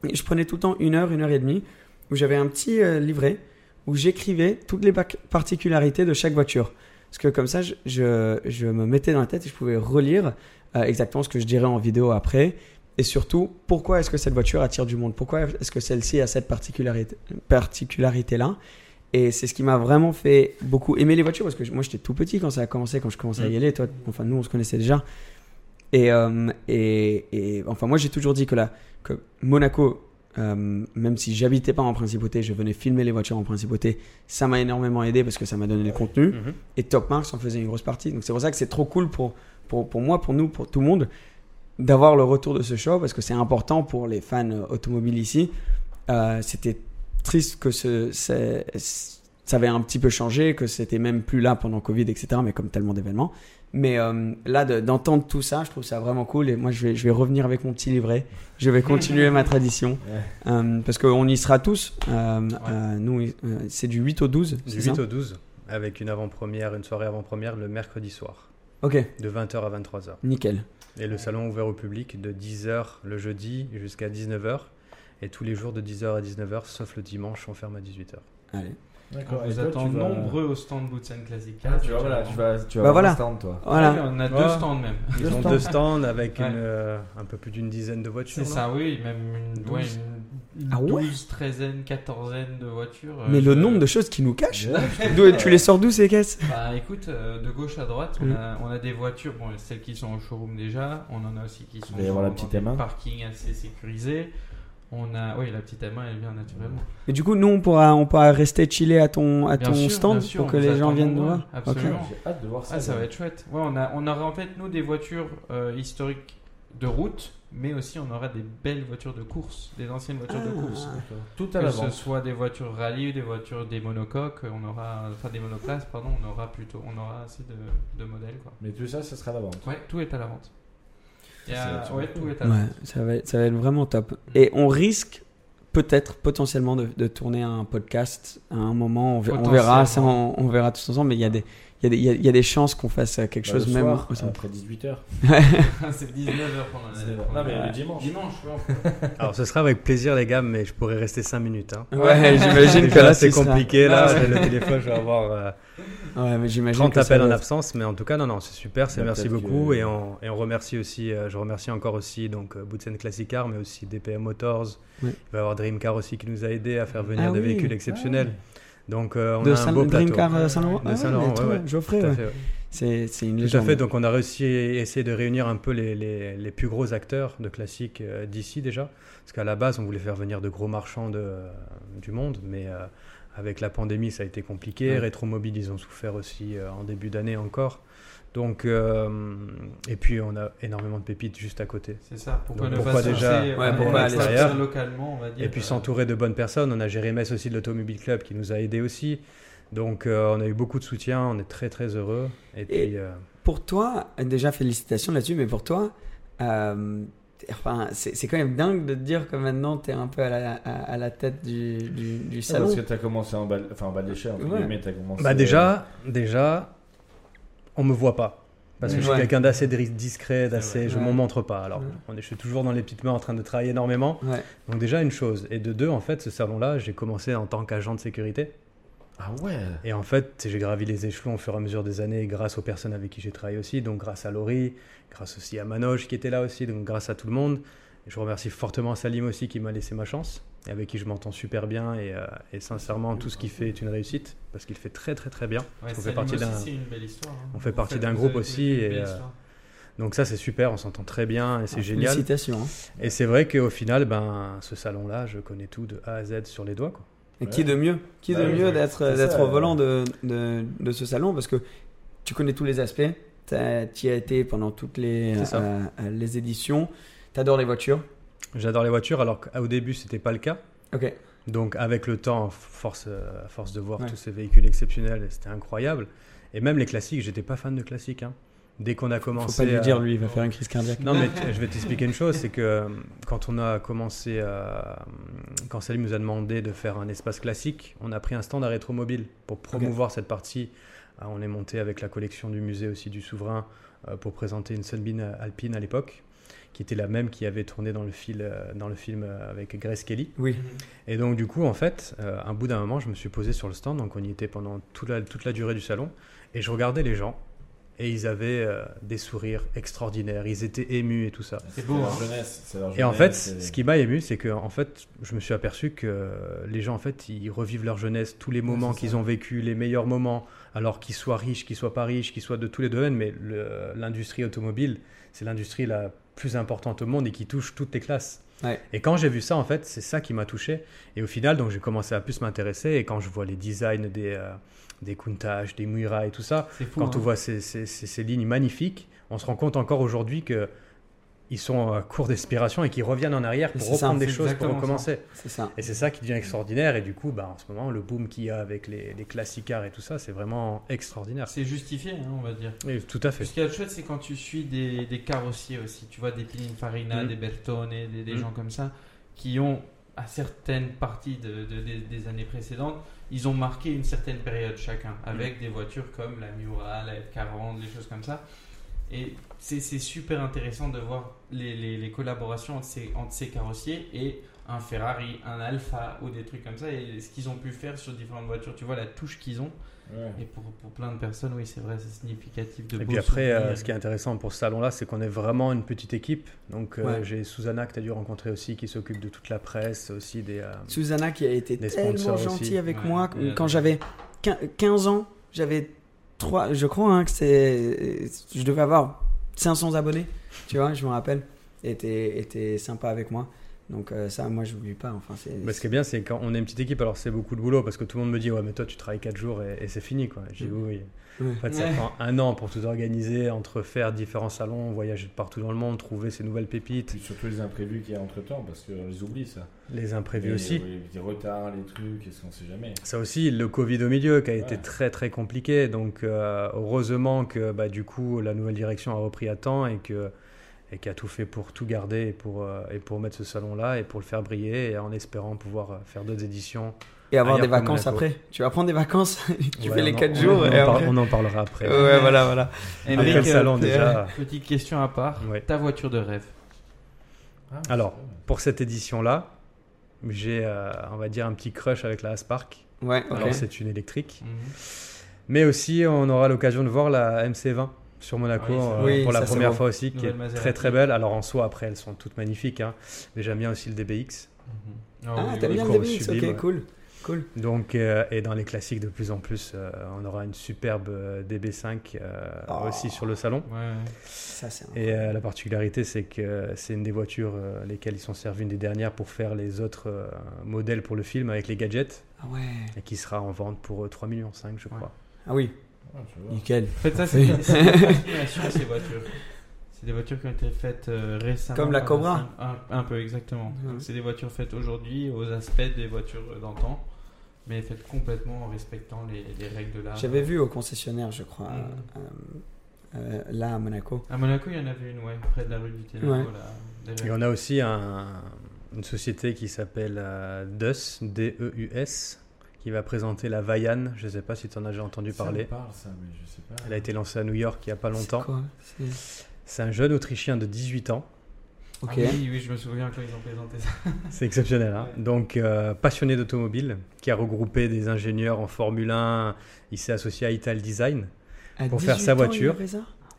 Et je prenais tout le temps une heure, une heure et demie, où j'avais un petit euh, livret où j'écrivais toutes les particularités de chaque voiture. Parce que comme ça, je, je, je me mettais dans la tête et je pouvais relire euh, exactement ce que je dirais en vidéo après. Et surtout, pourquoi est-ce que cette voiture attire du monde? Pourquoi est-ce que celle-ci a cette particularité- particularité-là? Et c'est ce qui m'a vraiment fait beaucoup aimer les voitures, parce que moi j'étais tout petit quand ça a commencé, quand je commençais à y aller. Toi, enfin, nous on se connaissait déjà. Et, euh, et, et, enfin, moi j'ai toujours dit que, la, que Monaco, euh, même si j'habitais pas en principauté, je venais filmer les voitures en principauté, ça m'a énormément aidé parce que ça m'a donné le contenu. Mhm. Et Top Marks en faisait une grosse partie. Donc c'est pour ça que c'est trop cool pour, pour, pour moi, pour nous, pour tout le monde, d'avoir le retour de ce show parce que c'est important pour les fans euh, automobiles ici. Euh, c'était triste que ce, ça avait un petit peu changé, que c'était même plus là pendant Covid, etc. Mais comme tellement d'événements. Mais euh, là, de- d'entendre tout ça, je trouve ça vraiment cool. Et moi, je vais, je vais revenir avec mon petit livret. Je vais continuer ma tradition. Ouais. Euh, parce qu'on y sera tous. Euh, nous, c'est du 8 au 12. Du c'est 8 ça au 12, avec une avant-première, une soirée avant-première le mercredi soir, Ok, de 20h à 23h. nickel. Et le salon ouvert au public de 10h le jeudi jusqu'à 19h. Et tous les jours de 10h à 19h, sauf le dimanche, on ferme à 18h. Allez. D'accord. Vous attend nombreux au stand Bootsen Classic. Ah, tu vas, voilà, tu vas, tu vas Bah voilà. stand, toi. Voilà. Ouais, on a deux Ouais. stands même. Ils Deux ont stands. deux stands avec Ouais. une, euh, un peu plus d'une dizaine de voitures. C'est ça, oui, même une, ouais, Douze. une, Ah ouais 12, 13, 14 de voitures. euh, Mais le nombre de choses qui nous cachent. Ouais. Tu les sors d'où ces caisses? Bah écoute, euh, de gauche à droite, on, Mm. a, on a des voitures, bon, celles qui sont au showroom déjà, on en a aussi qui sont dans des M1. parkings assez sécurisés. On a, oui, la petite M1, elle vient naturellement. Et du coup, nous, on pourra, on pourra rester chiller à ton, à Bien ton sûr, stand sûr, pour que les gens viennent nous voir. absolument. J'ai hâte de voir ça. Ah, ça va être chouette. Ouais, on, a, on aura en fait, nous, des voitures euh, historiques de route, mais aussi on aura des belles voitures de course, des anciennes voitures de Ah. course. Tout à Que ce soit des voitures rallye ou des voitures des monocoques, on aura, enfin des monoplaces, pardon, on aura plutôt, on aura assez de, de modèles quoi. Mais tout ça, ça sera à la vente. Ouais, tout est à la vente. A- ouais, cool. tout est à la Ouais, vente. ça va, être, ça va être vraiment top. Et on risque peut-être potentiellement de, de tourner un podcast à un moment. On, ver- on verra ça, on, on verra tous ensemble. Mais il y a des, il y a des, il y a- il y a des chances qu'on fasse quelque Bah, chose le même. soir, au après 18h. c'est 19h pendant C'est- l'année. non, mais le dimanche. Alors ce sera avec plaisir les gars, mais je pourrais rester 5 minutes. Hein. Ouais, j'imagine que là c'est compliqué. Là, j'ai le téléphone, je vais avoir euh, Ouais, mais j'imagine 30 que ça appels en absence. Mais en tout cas, non, non, c'est super. C'est merci beaucoup. que- Et, on, et on remercie aussi, euh, je remercie encore aussi donc euh, Bootsen Classic Car, mais aussi DPM Motors. Oui. Il va y avoir Dream Car aussi qui nous a aidé à faire venir Ah des oui. véhicules exceptionnels. Donc euh, on de a un Saint- beau plateau. Dreamcar euh, Saint-Laurent. Ah trop ouais, ouais. Geoffrey, Tout. C'est une Tout légende. à fait, donc on a réussi à essayer de réunir un peu les, les, les plus gros acteurs de classique d'ici déjà. Parce qu'à la base, on voulait faire venir de gros marchands de, du monde, mais euh, avec la pandémie, ça a été compliqué. Ouais. Rétromobile, ils ont souffert aussi euh, en début d'année encore. Donc, euh, et puis on a énormément de pépites juste à côté. C'est ça. Pourquoi Donc, ne pourquoi pas se déjà- lancer, Ouais, euh, pourquoi aller localement, on va dire. Et puis s'entourer de bonnes personnes. On a Jérémès aussi de l'Automobile Club qui nous a aidés aussi. Donc euh, on a eu beaucoup de soutien, on est très très heureux. Et puis, euh, Pour toi, déjà félicitations là-dessus, mais pour toi, euh, enfin, c'est quand même dingue de te dire que maintenant tu es un peu à la, à, à la tête du, du, du Ouais, salon. parce que t'as commencé en bas, enfin en bas de l'échelle, Ouais. commencé. Bah déjà, déjà, on me voit pas. Parce que je suis quelqu'un d'assez discret, d'assez, je Ouais. m'en montre pas. Alors, Ouais. on est, je suis toujours dans les petites mains en train de travailler énormément. Ouais. Donc déjà une chose. Et de deux, en fait, ce salon-là, j'ai commencé en tant qu'agent de sécurité. Ah ouais. Et en fait, j'ai gravi les échelons au fur et à mesure des années grâce aux personnes avec qui j'ai travaillé aussi. Donc grâce à Laurie, grâce aussi à Manoj qui était là aussi. Donc grâce à tout le monde. Je remercie fortement Salim aussi qui m'a laissé ma chance et avec qui je m'entends super bien. Et, euh, et sincèrement, tout ce qu'il fait est une réussite parce qu'il fait très très très bien. ouais, on fait partie aussi, d'un- c'est une belle histoire. hein. on fait partie d'un groupe aussi, et, belle euh, histoire. Donc ça c'est super, on s'entend très bien et c'est Ah, génial. Félicitations. hein. Et c'est vrai qu'au final, ben, ce salon-là, je connais tout de A à Z sur les doigts. Quoi. Et qui de mieux Qui de Ouais, mieux d'être d'être au volant de, de, de ce salon? Parce que tu connais tous les aspects. t'y as été pendant toutes les, euh, euh, les éditions. T'adores les voitures? J'adore les voitures, alors qu'au début, c'était pas le cas. Ok. Donc, avec le temps, force, à force de voir Ouais. tous ces véhicules exceptionnels, c'était incroyable. Et même les classiques, j'étais pas fan de classiques. hein. Dès qu'on a Faut commencé. pas lui à- dire, lui, il va faire une crise cardiaque. Non, mais je vais t'expliquer une chose, c'est que euh, quand on a commencé à... Quand Salim nous a demandé de faire un espace classique, on a pris un stand à rétromobile pour promouvoir cette partie. Ah, On est monté avec la collection du musée aussi du Souverain euh, pour présenter une Sunbeam Alpine à l'époque, qui était la même qui avait tourné dans le, fil, euh, dans le film euh, avec Grace Kelly. Oui. Et donc du coup, en fait, euh, un bout d'un moment, je me suis posé sur le stand, donc on y était pendant toute la, toute la durée du salon, et je regardais les gens, et ils avaient euh, des sourires extraordinaires, ils étaient émus et tout ça. C'est beau, leur hein. jeunesse, leur Et en jeunesse, fait, ce qui m'a ému, c'est que en fait, je me suis aperçu que les gens, en fait, ils revivent leur jeunesse, tous les moments qu'ils ont vécu, les meilleurs moments, alors qu'ils soient riches, qu'ils soient pas riches, qu'ils soient de tous les domaines, mais l'industrie automobile, c'est l'industrie la plus importante au monde et qui touche toutes les classes. Ouais. Et quand j'ai vu ça, en fait, c'est ça qui m'a touché. Et au final, donc j'ai commencé à plus m'intéresser. Et quand je vois les designs des, euh, des Countach, des Muira et tout ça, fou. quand hein. on voit ces, ces- ces- ces lignes magnifiques, on se rend compte encore aujourd'hui que ils sont à court d'inspiration et qu'ils reviennent en arrière pour C'est ça, reprendre des choses pour recommencer. C'est ça. Et c'est ça qui devient extraordinaire. Et du coup, bah, en ce moment, le boom qu'il y a avec les, les classic cars et tout ça, c'est vraiment extraordinaire. C'est justifié, hein, on va dire. Et tout à fait. Ce qui est chouette, c'est quand tu suis des, des carrossiers aussi. Tu vois des Pininfarina, Mhm. des Bertone, des, des Mhm. gens comme ça, qui ont, à certaines parties de, de- des- des années précédentes, ils ont marqué une certaine période chacun, avec des voitures comme la Miura, la F40, des choses comme ça. Et c'est c'est super intéressant de voir les, les- les collaborations entre ces, entre ces carrossiers et un Ferrari, un Alfa ou des trucs comme ça, et ce qu'ils ont pu faire sur différentes voitures. Tu vois la touche qu'ils ont. Ouais. Et pour, pour plein de personnes, oui, c'est vrai, c'est significatif de Et puis après, euh, ce qui est intéressant pour ce salon-là, c'est qu'on est vraiment une petite équipe. Donc, euh, Ouais. j'ai Susanna que tu as dû rencontrer aussi, qui s'occupe de toute la presse, aussi des. euh, Susanna qui a été tellement gentille avec Ouais. moi Ouais. quand j'avais quin- 15 ans, j'avais 3 je crois hein, que c'est je devais avoir 500 abonnés, tu vois, je me rappelle, et était était sympa avec moi. Donc euh, ça moi je n'oublie pas enfin c'est Mais ce qui est bien, c'est quand on est une petite équipe, alors c'est beaucoup de boulot parce que tout le monde me dit Ouais, mais toi tu travailles 4 jours et, et c'est fini. Quoi. Je dis Oui, En fait, ça prend un an pour tout organiser, entre faire différents salons, voyager de partout dans le monde, trouver ces nouvelles pépites, surtout les imprévus qu'il y a entre temps, parce qu'on les oublie ça. les imprévus Les- aussi. Les retards, les trucs, qu'est-ce qu'on sait jamais. Ça aussi, le Covid au milieu qui a été très très compliqué. Donc, euh, heureusement que bah, du coup, la nouvelle direction a repris à temps et que et qui a tout fait pour tout garder et pour, euh, et pour mettre ce salon-là et pour le faire briller et en espérant pouvoir euh, faire d'autres éditions. Et avoir des vacances après. Tu vas prendre des vacances, tu Ouais, fais les on en- 4 on- jours on, et en par- après on en parlera après. Ouais, voilà voilà. Après le euh, salon, déjà. Petite question à part. Ouais. Ta voiture de rêve. Ah, Alors, pour cette édition-là, j'ai, euh, on va dire, un petit crush avec la Spark. Ouais, OK. Alors, c'est une électrique. Mhm. Mais aussi, on aura l'occasion de voir la MC20 sur Monaco Oui, euh, Oui, pour la première fois aussi, qui Nouvelle est Maserati. très très belle. Alors, en soi, après, elles sont toutes magnifiques. hein. Mais j'aime bien aussi le DBX. Mhm. Ah, oui, t'aimes oui, bien le DBX, sublime, OK, ouais. cool. Cool. Donc, euh, et dans les classiques, de plus en plus, euh, on aura une superbe euh, DB5 euh, Oh. aussi sur le salon. Ouais. Ça Et euh, la particularité, c'est que c'est une des voitures euh, lesquelles ils sont servis une des dernières pour faire les autres euh, modèles pour le film avec les gadgets Ah ouais. et qui sera en vente pour euh, 3,5 millions, je crois. Ah oui, vois. nickel. En fait, ça, c'est fascination, ces voitures. C'est des voitures qui ont été faites euh, récemment. Comme la Cobra. un- peu, exactement. C'est des voitures faites aujourd'hui aux aspects des voitures d'antan, mais faites complètement en respectant les, les règles de l'art. J'avais vu au concessionnaire, je crois, Mm. euh, euh, là à Monaco. À Monaco, il y en avait une, ouais, près de la rue du Téléco. Ouais. Et on a aussi un- une société qui s'appelle euh, DEUS, D-E-U-S, qui va présenter la Vaian. Je ne sais pas si tu en as déjà entendu Ça me parler. parle, ça, mais je sais pas. Elle a été lancée à New York il n'y a pas C'est longtemps. C'est un jeune Autrichien de 18 ans. Ok. Ah oui, oui, je me souviens quand ils ont présenté ça. C'est exceptionnel. hein. Donc, euh, passionné d'automobile, qui a regroupé des ingénieurs en Formule 1. Il s'est associé à Ital Design. À Pour faire 18 sa ans, voiture.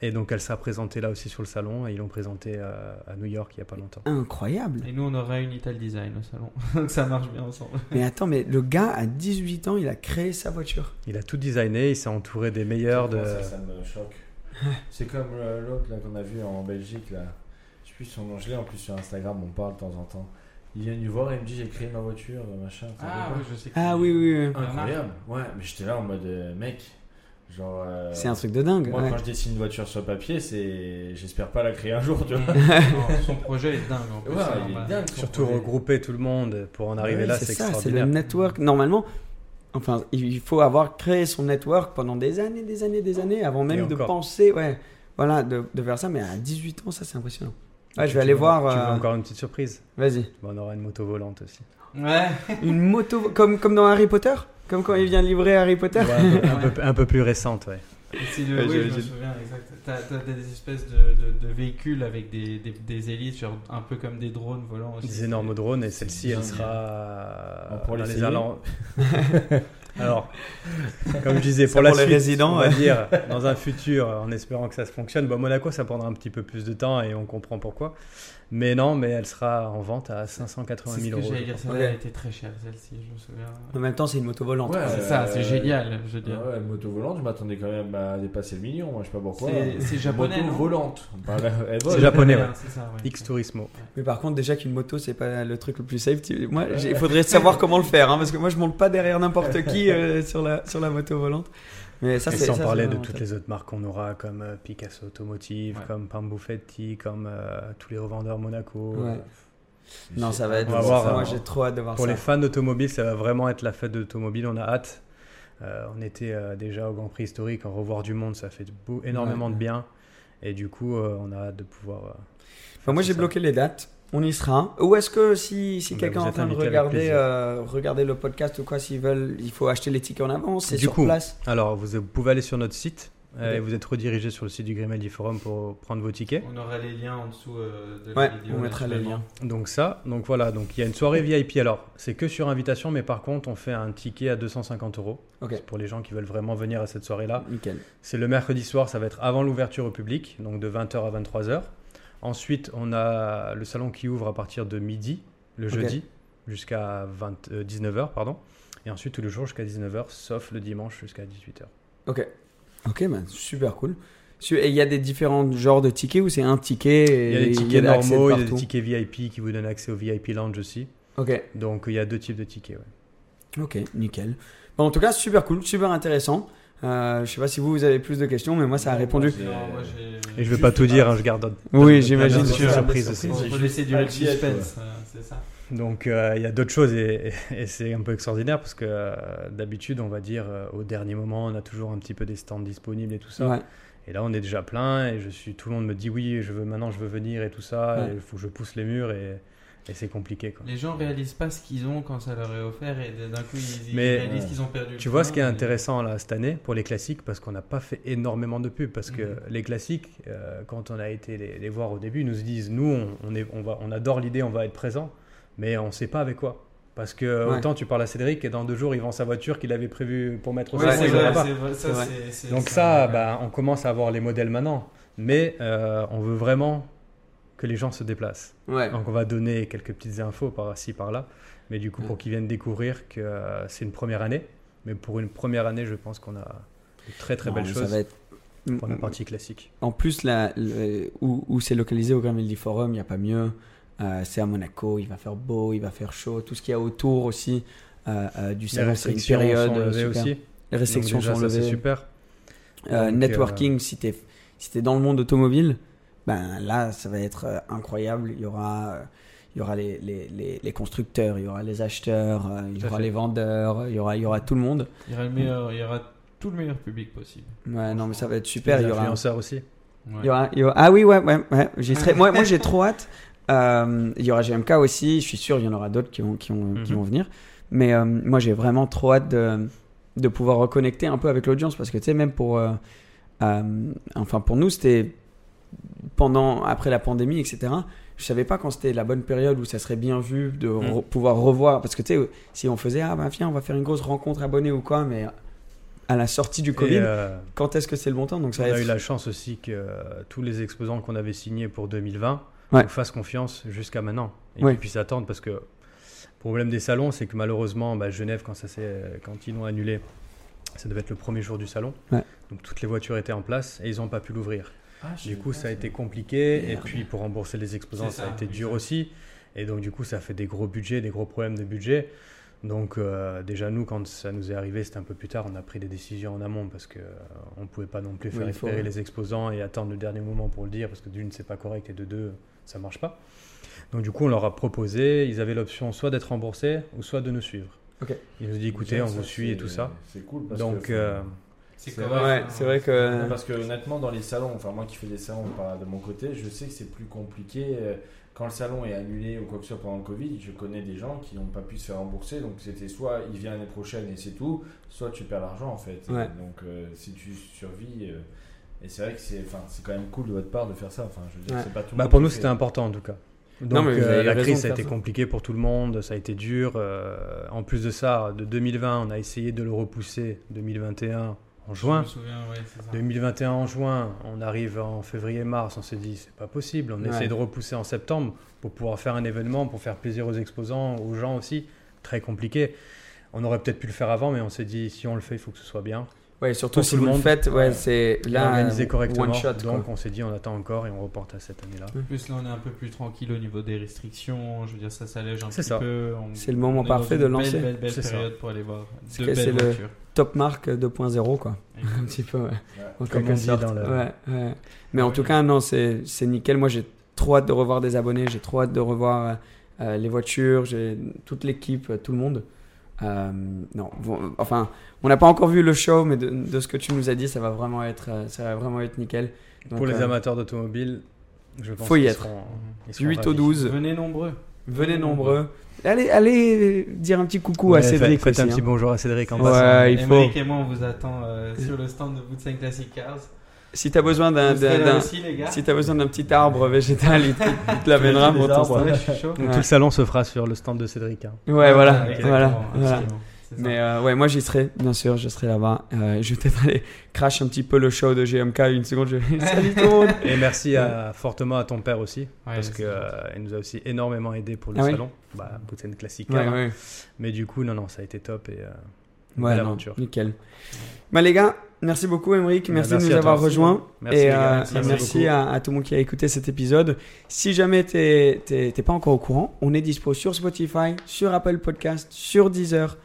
Et donc, elle sera présentée là aussi sur le salon. Et ils l'ont présentée euh, à New York il n'y a pas longtemps. Incroyable. Et nous, on aura une Ital Design au salon. Donc ça marche bien ensemble. Mais attends, mais le gars à 18 ans, il a créé sa voiture. Il a tout designé. Il s'est entouré des meilleurs de. Ça, ça me choque. C'est comme euh, l'autre là qu'on a vu en Belgique là. Plus son nom, je l'ai en plus sur Instagram, on parle de temps en temps. Il vient nous voir et il me dit j'ai créé ma voiture, machin. Ah sais oui, je sais. Ah oui, oui, oui. Incroyable. Ouais, mais j'étais là en mode euh, mec, Genre. euh, C'est un truc de dingue. Moi, ouais. quand je dessine une voiture sur papier, c'est. J'espère pas la créer un jour, tu vois. Non, son projet est dingue en plus. Ouais, alors, il est dingue. son Surtout projet. regrouper tout le monde pour en arriver Ouais, là, c'est c'est ça, c'est le network. Normalement, enfin, il faut avoir créé son network pendant des années, des années, des années, avant même Et de encore. penser, ouais, voilà, de, de faire ça. Mais à 18 ans, ça, c'est impressionnant. Ouais, Tu- je vais aller voir. Tu veux euh, encore une petite surprise Vas-y. Bon, On aura une moto volante aussi. Ouais. Une moto, comme, comme dans Harry Potter? Comme quand il vient de livrer Harry Potter? Ouais, un, peu, un peu- un peu plus récente, ouais. C'est le, Ouais, oui, je me j'imagine. souviens, exact. T'as, t'as des espèces de, de, de véhicules avec des, des, des hélices, genre un peu comme des drones volants aussi. Des énormes drones et celle-ci, elle sera On pourra dans les allant- Alors, comme je disais, pour la pour les résidents, on va dire, dans un futur, en espérant que ça se fonctionne. Bon, Monaco, ça prendra un petit peu plus de temps et on comprend pourquoi. Mais non, mais elle sera en vente à 580 C'est ce 000 que euros. j'allais dire, celle-là elle était très chère, celle-ci, je me souviens. En même temps, c'est une moto volante. Ouais, c'est ça, c'est euh, génial, je veux dire. Ouais, moto volante, je m'attendais quand même à dépasser le million, moi je sais pas pourquoi. C'est- japonais, Moto volante. Vole. C'est japonais, ouais. X Turismo. Mais par contre, déjà qu'une moto, c'est pas le truc le plus safe. tu- Moi, il faudrait savoir comment le faire, hein, parce que moi, je monte pas derrière n'importe qui euh, sur, la, sur la moto volante. Mais ça, Et sans ça, parler de toutes les autres marques qu'on aura, comme euh, Picasso Automotive, Ouais. comme Pambuffetti, comme euh, tous les revendeurs Monaco. Ouais. Euh, Non, ça va être. On va voir, moi, j'ai trop hâte de voir Pour ça. les fans d'automobile, ça va vraiment être la fête de l'automobile. On a hâte. Euh, on était euh, déjà au Grand Prix historique, en revoir du monde, ça fait beau- énormément Ouais. de bien. Et du coup, euh, on a hâte de pouvoir. euh, Enfin, moi, j'ai bloqué les dates. On y sera. Ou est-ce que si, si quelqu'un est en train de regarder, euh, regarder le podcast ou quoi, s'ils veulent, il faut acheter les tickets en avance, c'est Du sur coup, place. Alors, vous, vous pouvez aller sur notre site euh, et vous êtes redirigé sur le site du Grimaldi Forum pour prendre vos tickets. On aura les liens en dessous euh, de Ouais, la vidéo. on mettra les liens. Donc ça, donc voilà, donc il y a une soirée VIP. Alors, c'est que sur invitation, mais par contre, on fait un ticket à 250 euros pour les gens qui veulent vraiment venir à cette soirée-là. nickel. C'est le mercredi soir, ça va être avant l'ouverture au public, donc de 20h à 23h. Ensuite, on a le salon qui ouvre à partir de midi, le jeudi, jusqu'à 20 euh, 19h, pardon. Et ensuite, tous les jours jusqu'à 19h, sauf le dimanche jusqu'à 18h. Ok. Ok, bah, super cool. Et il y a des différents genres de tickets ou c'est un ticket et Il y a des tickets normaux, il y a des tickets VIP qui vous donnent accès au VIP Lounge aussi. Ok, Donc, il y a deux types de tickets. ouais. ok, nickel. Bon, en tout cas, super cool, super intéressant. Euh, je sais pas si vous, vous avez plus de questions, mais moi, ça a répondu. Et je vais pas tout dire, hein, je garde. Oui, j'imagine. Sûr, Surprise, aussi. Peut juste laisser durer le suspense, euh, c'est ça. Donc euh, il y a d'autres choses et, et c'est un peu extraordinaire parce que euh, d'habitude on va dire euh, au dernier moment on a toujours un petit peu des stands disponibles et tout ça. Ouais. Et là on est déjà plein et je suis tout le monde me dit oui je veux maintenant je veux venir et tout ça Ouais. il faut que je pousse les murs et, et c'est compliqué quoi. Les gens réalisent pas ce qu'ils ont quand ça leur est offert et d'un coup ils, ils Mais, réalisent euh, qu'ils ont perdu. le Tu vois ce qui est intéressant là cette année pour les classiques parce qu'on n'a pas fait énormément de pubs parce que Mhm. les classiques euh, quand on a été les, les voir au début ils nous disent nous on, on est on va on adore l'idée on va être présent mais on sait pas avec quoi parce que Ouais. autant tu parles à Cédric et dans deux jours il vend sa voiture qu'il avait prévu pour mettre au Ouais, salon, vrai, vrai, ça, donc ça bah, on commence à avoir les modèles maintenant mais euh, on veut vraiment que les gens se déplacent Ouais. donc on va donner quelques petites infos par-ci par-là mais du coup pour qu'ils viennent découvrir que euh, c'est une première année mais pour une première année je pense qu'on a de très très Non, belles choses va être- pour la partie classique En plus, là, le- où, où c'est localisé au Grimaldi Forum, il n'y a pas mieux. Euh, c'est à Monaco, il va faire beau, il va faire chaud. Tout ce qu'il y a autour aussi euh, du salon, c'est une période sont levées aussi Les restrictions déjà, sont ça, c'est levées. super Donc, networking, si tu es, si t'es dans le monde automobile, ben là, ça va être euh, incroyable. Il y aura, euh, il y aura les, les, les, les constructeurs, il y aura les acheteurs, euh, il y aura fait. les vendeurs, il y aura, il y aura tout le monde. Il y aura le meilleur, il y aura tout le meilleur public possible. Ouais, non, mais ça va être super. les Il y aura, influenceurs aussi Ouais. il y aura- il y aura- ah oui, ouais, ouais, ouais. J'y serai. moi, moi j'ai trop hâte. Euh, il y aura GMK aussi. Je suis sûr, il y en aura d'autres qui vont, qui, vont, qui Mhm. vont venir. Mais euh, moi, j'ai vraiment trop hâte de, de pouvoir reconnecter un peu avec l'audience parce que tu sais, même pour, euh, euh, enfin pour nous, c'était pendant, après la pandémie, etc. Je savais pas quand c'était la bonne période où ça serait bien vu de re- pouvoir revoir. Parce que tu sais, si on faisait, ah bah viens, on va faire une grosse rencontre abonnée ou quoi, mais à la sortie du Covid, euh, quand est-ce que c'est le bon temps? Donc ça on a être- eu la chance aussi que euh, tous les exposants qu'on avait signés pour 2020 Ouais. nous fassent confiance jusqu'à maintenant et Ouais. qu'ils puissent attendre parce que le problème des salons c'est que malheureusement bah, Genève quand, ça quand ils l'ont annulé ça devait être le premier jour du salon Ouais. donc toutes les voitures étaient en place et ils n'ont pas pu l'ouvrir Ah, du coup ça a été compliqué et puis pour rembourser les exposants ça, a été dur aussi et donc du coup ça fait des gros budgets des gros problèmes de budget Donc euh, déjà nous, quand ça nous est arrivé, c'était un peu plus tard, on a pris des décisions en amont parce que euh, on ne pouvait pas non plus Oui, faire faut- espérer les exposants et attendre le dernier moment pour le dire parce que d'une c'est pas correct et de deux ça marche pas. Donc du coup on leur a proposé, ils avaient l'option soit d'être remboursés ou soit de nous suivre. Ok. Ils nous ont dit écoutez on vous suit et tout ça. C'est cool parce Donc que, euh, C'est correct. Ouais, c'est vrai que. Parce que honnêtement, dans les salons, enfin moi qui fais des salons pas de mon côté, je sais que c'est plus compliqué. euh, Quand le salon est annulé ou quoi que ce soit pendant le Covid, je connais des gens qui n'ont pas pu se faire rembourser. Donc c'était soit il vient l'année prochaine et c'est tout, soit tu perds l'argent en fait. Ouais. Donc euh, si tu survis. euh, et c'est vrai que c'est enfin, c'est quand même cool de votre part de faire ça. Enfin, je veux dire, Ouais. c'est pas tout Bah, pour nous, c'était important en tout cas. Non, Donc, mais euh, la crise, ça a été ça. compliqué pour tout le monde, ça a été dur. euh, en plus de ça, de 2020, on a essayé de le repousser 2021 en Je juin. me souviens, ouais, c'est ça. 2021 en juin, on arrive en février-mars, on s'est dit c'est pas possible. On Ouais. essaie de repousser en septembre pour pouvoir faire un événement, pour faire plaisir aux exposants, aux gens aussi. Très compliqué. On aurait peut-être pu le faire avant, mais on s'est dit si on le fait, il faut que ce soit bien. Ouais, surtout si tout le vous le monde. faites, ouais, c'est Là, là organisé euh, correctement. One shot, quoi. donc on s'est dit on attend encore et on reporte à cette année-là. En plus, là, on est un peu plus tranquille au niveau des restrictions. Je veux dire, ça s'allège un C'est petit ça. peu. On- C'est le moment on parfait de lancer. Belle, belle, belle C'est ça. période pour aller voir de que c'est belles le- voitures. Top marque 2.0 quoi. Un petit peu, ouais. En Comme on dit sorte. dans le- Ouais, ouais. Mais en tout cas, non, c'est c'est nickel. Moi, j'ai trop hâte de revoir des abonnés. J'ai trop hâte de revoir euh, euh, les voitures, j'ai toute l'équipe, euh, tout le monde. Euh, non, bon, enfin, on n'a pas encore vu le show, mais de, de ce que tu nous as dit, ça va vraiment être, ça va vraiment être nickel. Donc, Pour les euh, amateurs d'automobile, je pense faut y qu'ils être. seront- ils Du seront 8 au ravis. 12, Venez nombreux. Venez nombreux. Allez, allez dire un petit coucou Ouais, à Cédric Faites un aussi, petit hein. bonjour à Cédric en Ouais, passant. il faut. Et moi, on vous attend euh, sur le stand de Bootsen Classic Cars. Si t'as besoin d'un, si t'as besoin d'un petit arbre végétal, il te, il te l'amènera pour ton arbres, stand. Ouais, je suis chaud. Donc Ouais. tout le salon se fera sur le stand de Cédric. hein. Ouais, voilà, Exactement, voilà, absolument, voilà. Mais euh, ouais, moi j'y serai, bien sûr, je serai là-bas. Euh, je vais peut-être aller crash un petit peu le show de GMK une seconde. Je vais salut tout le monde. Et merci à, fortement à ton père aussi, Ouais, parce qu'il gentil. nous a aussi énormément aidé pour le Ah oui salon. Bah, Boutsen classique. Ouais, hein. ouais, Mais du coup, non, non, ça a été top et euh, ouais, belle non, aventure. nickel. Bah les gars, merci beaucoup Emeric, Bah, merci, merci de nous avoir rejoints. Merci, et euh, Merci à, à tout le monde qui a écouté cet épisode. Si jamais t'es- t'es pas encore au courant, on est dispo sur Spotify, sur Apple Podcast, sur Deezer,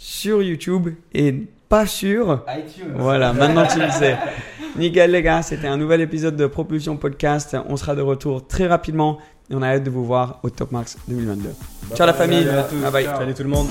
sur YouTube et pas sur iTunes. Voilà, maintenant tu le sais. Nickel les gars, c'était un nouvel épisode de Propulsion Podcast. On sera de retour très rapidement et on a hâte de vous voir au Top Max 2022. Ciao la famille, Salut à tous. bye bye. Salut tout le monde.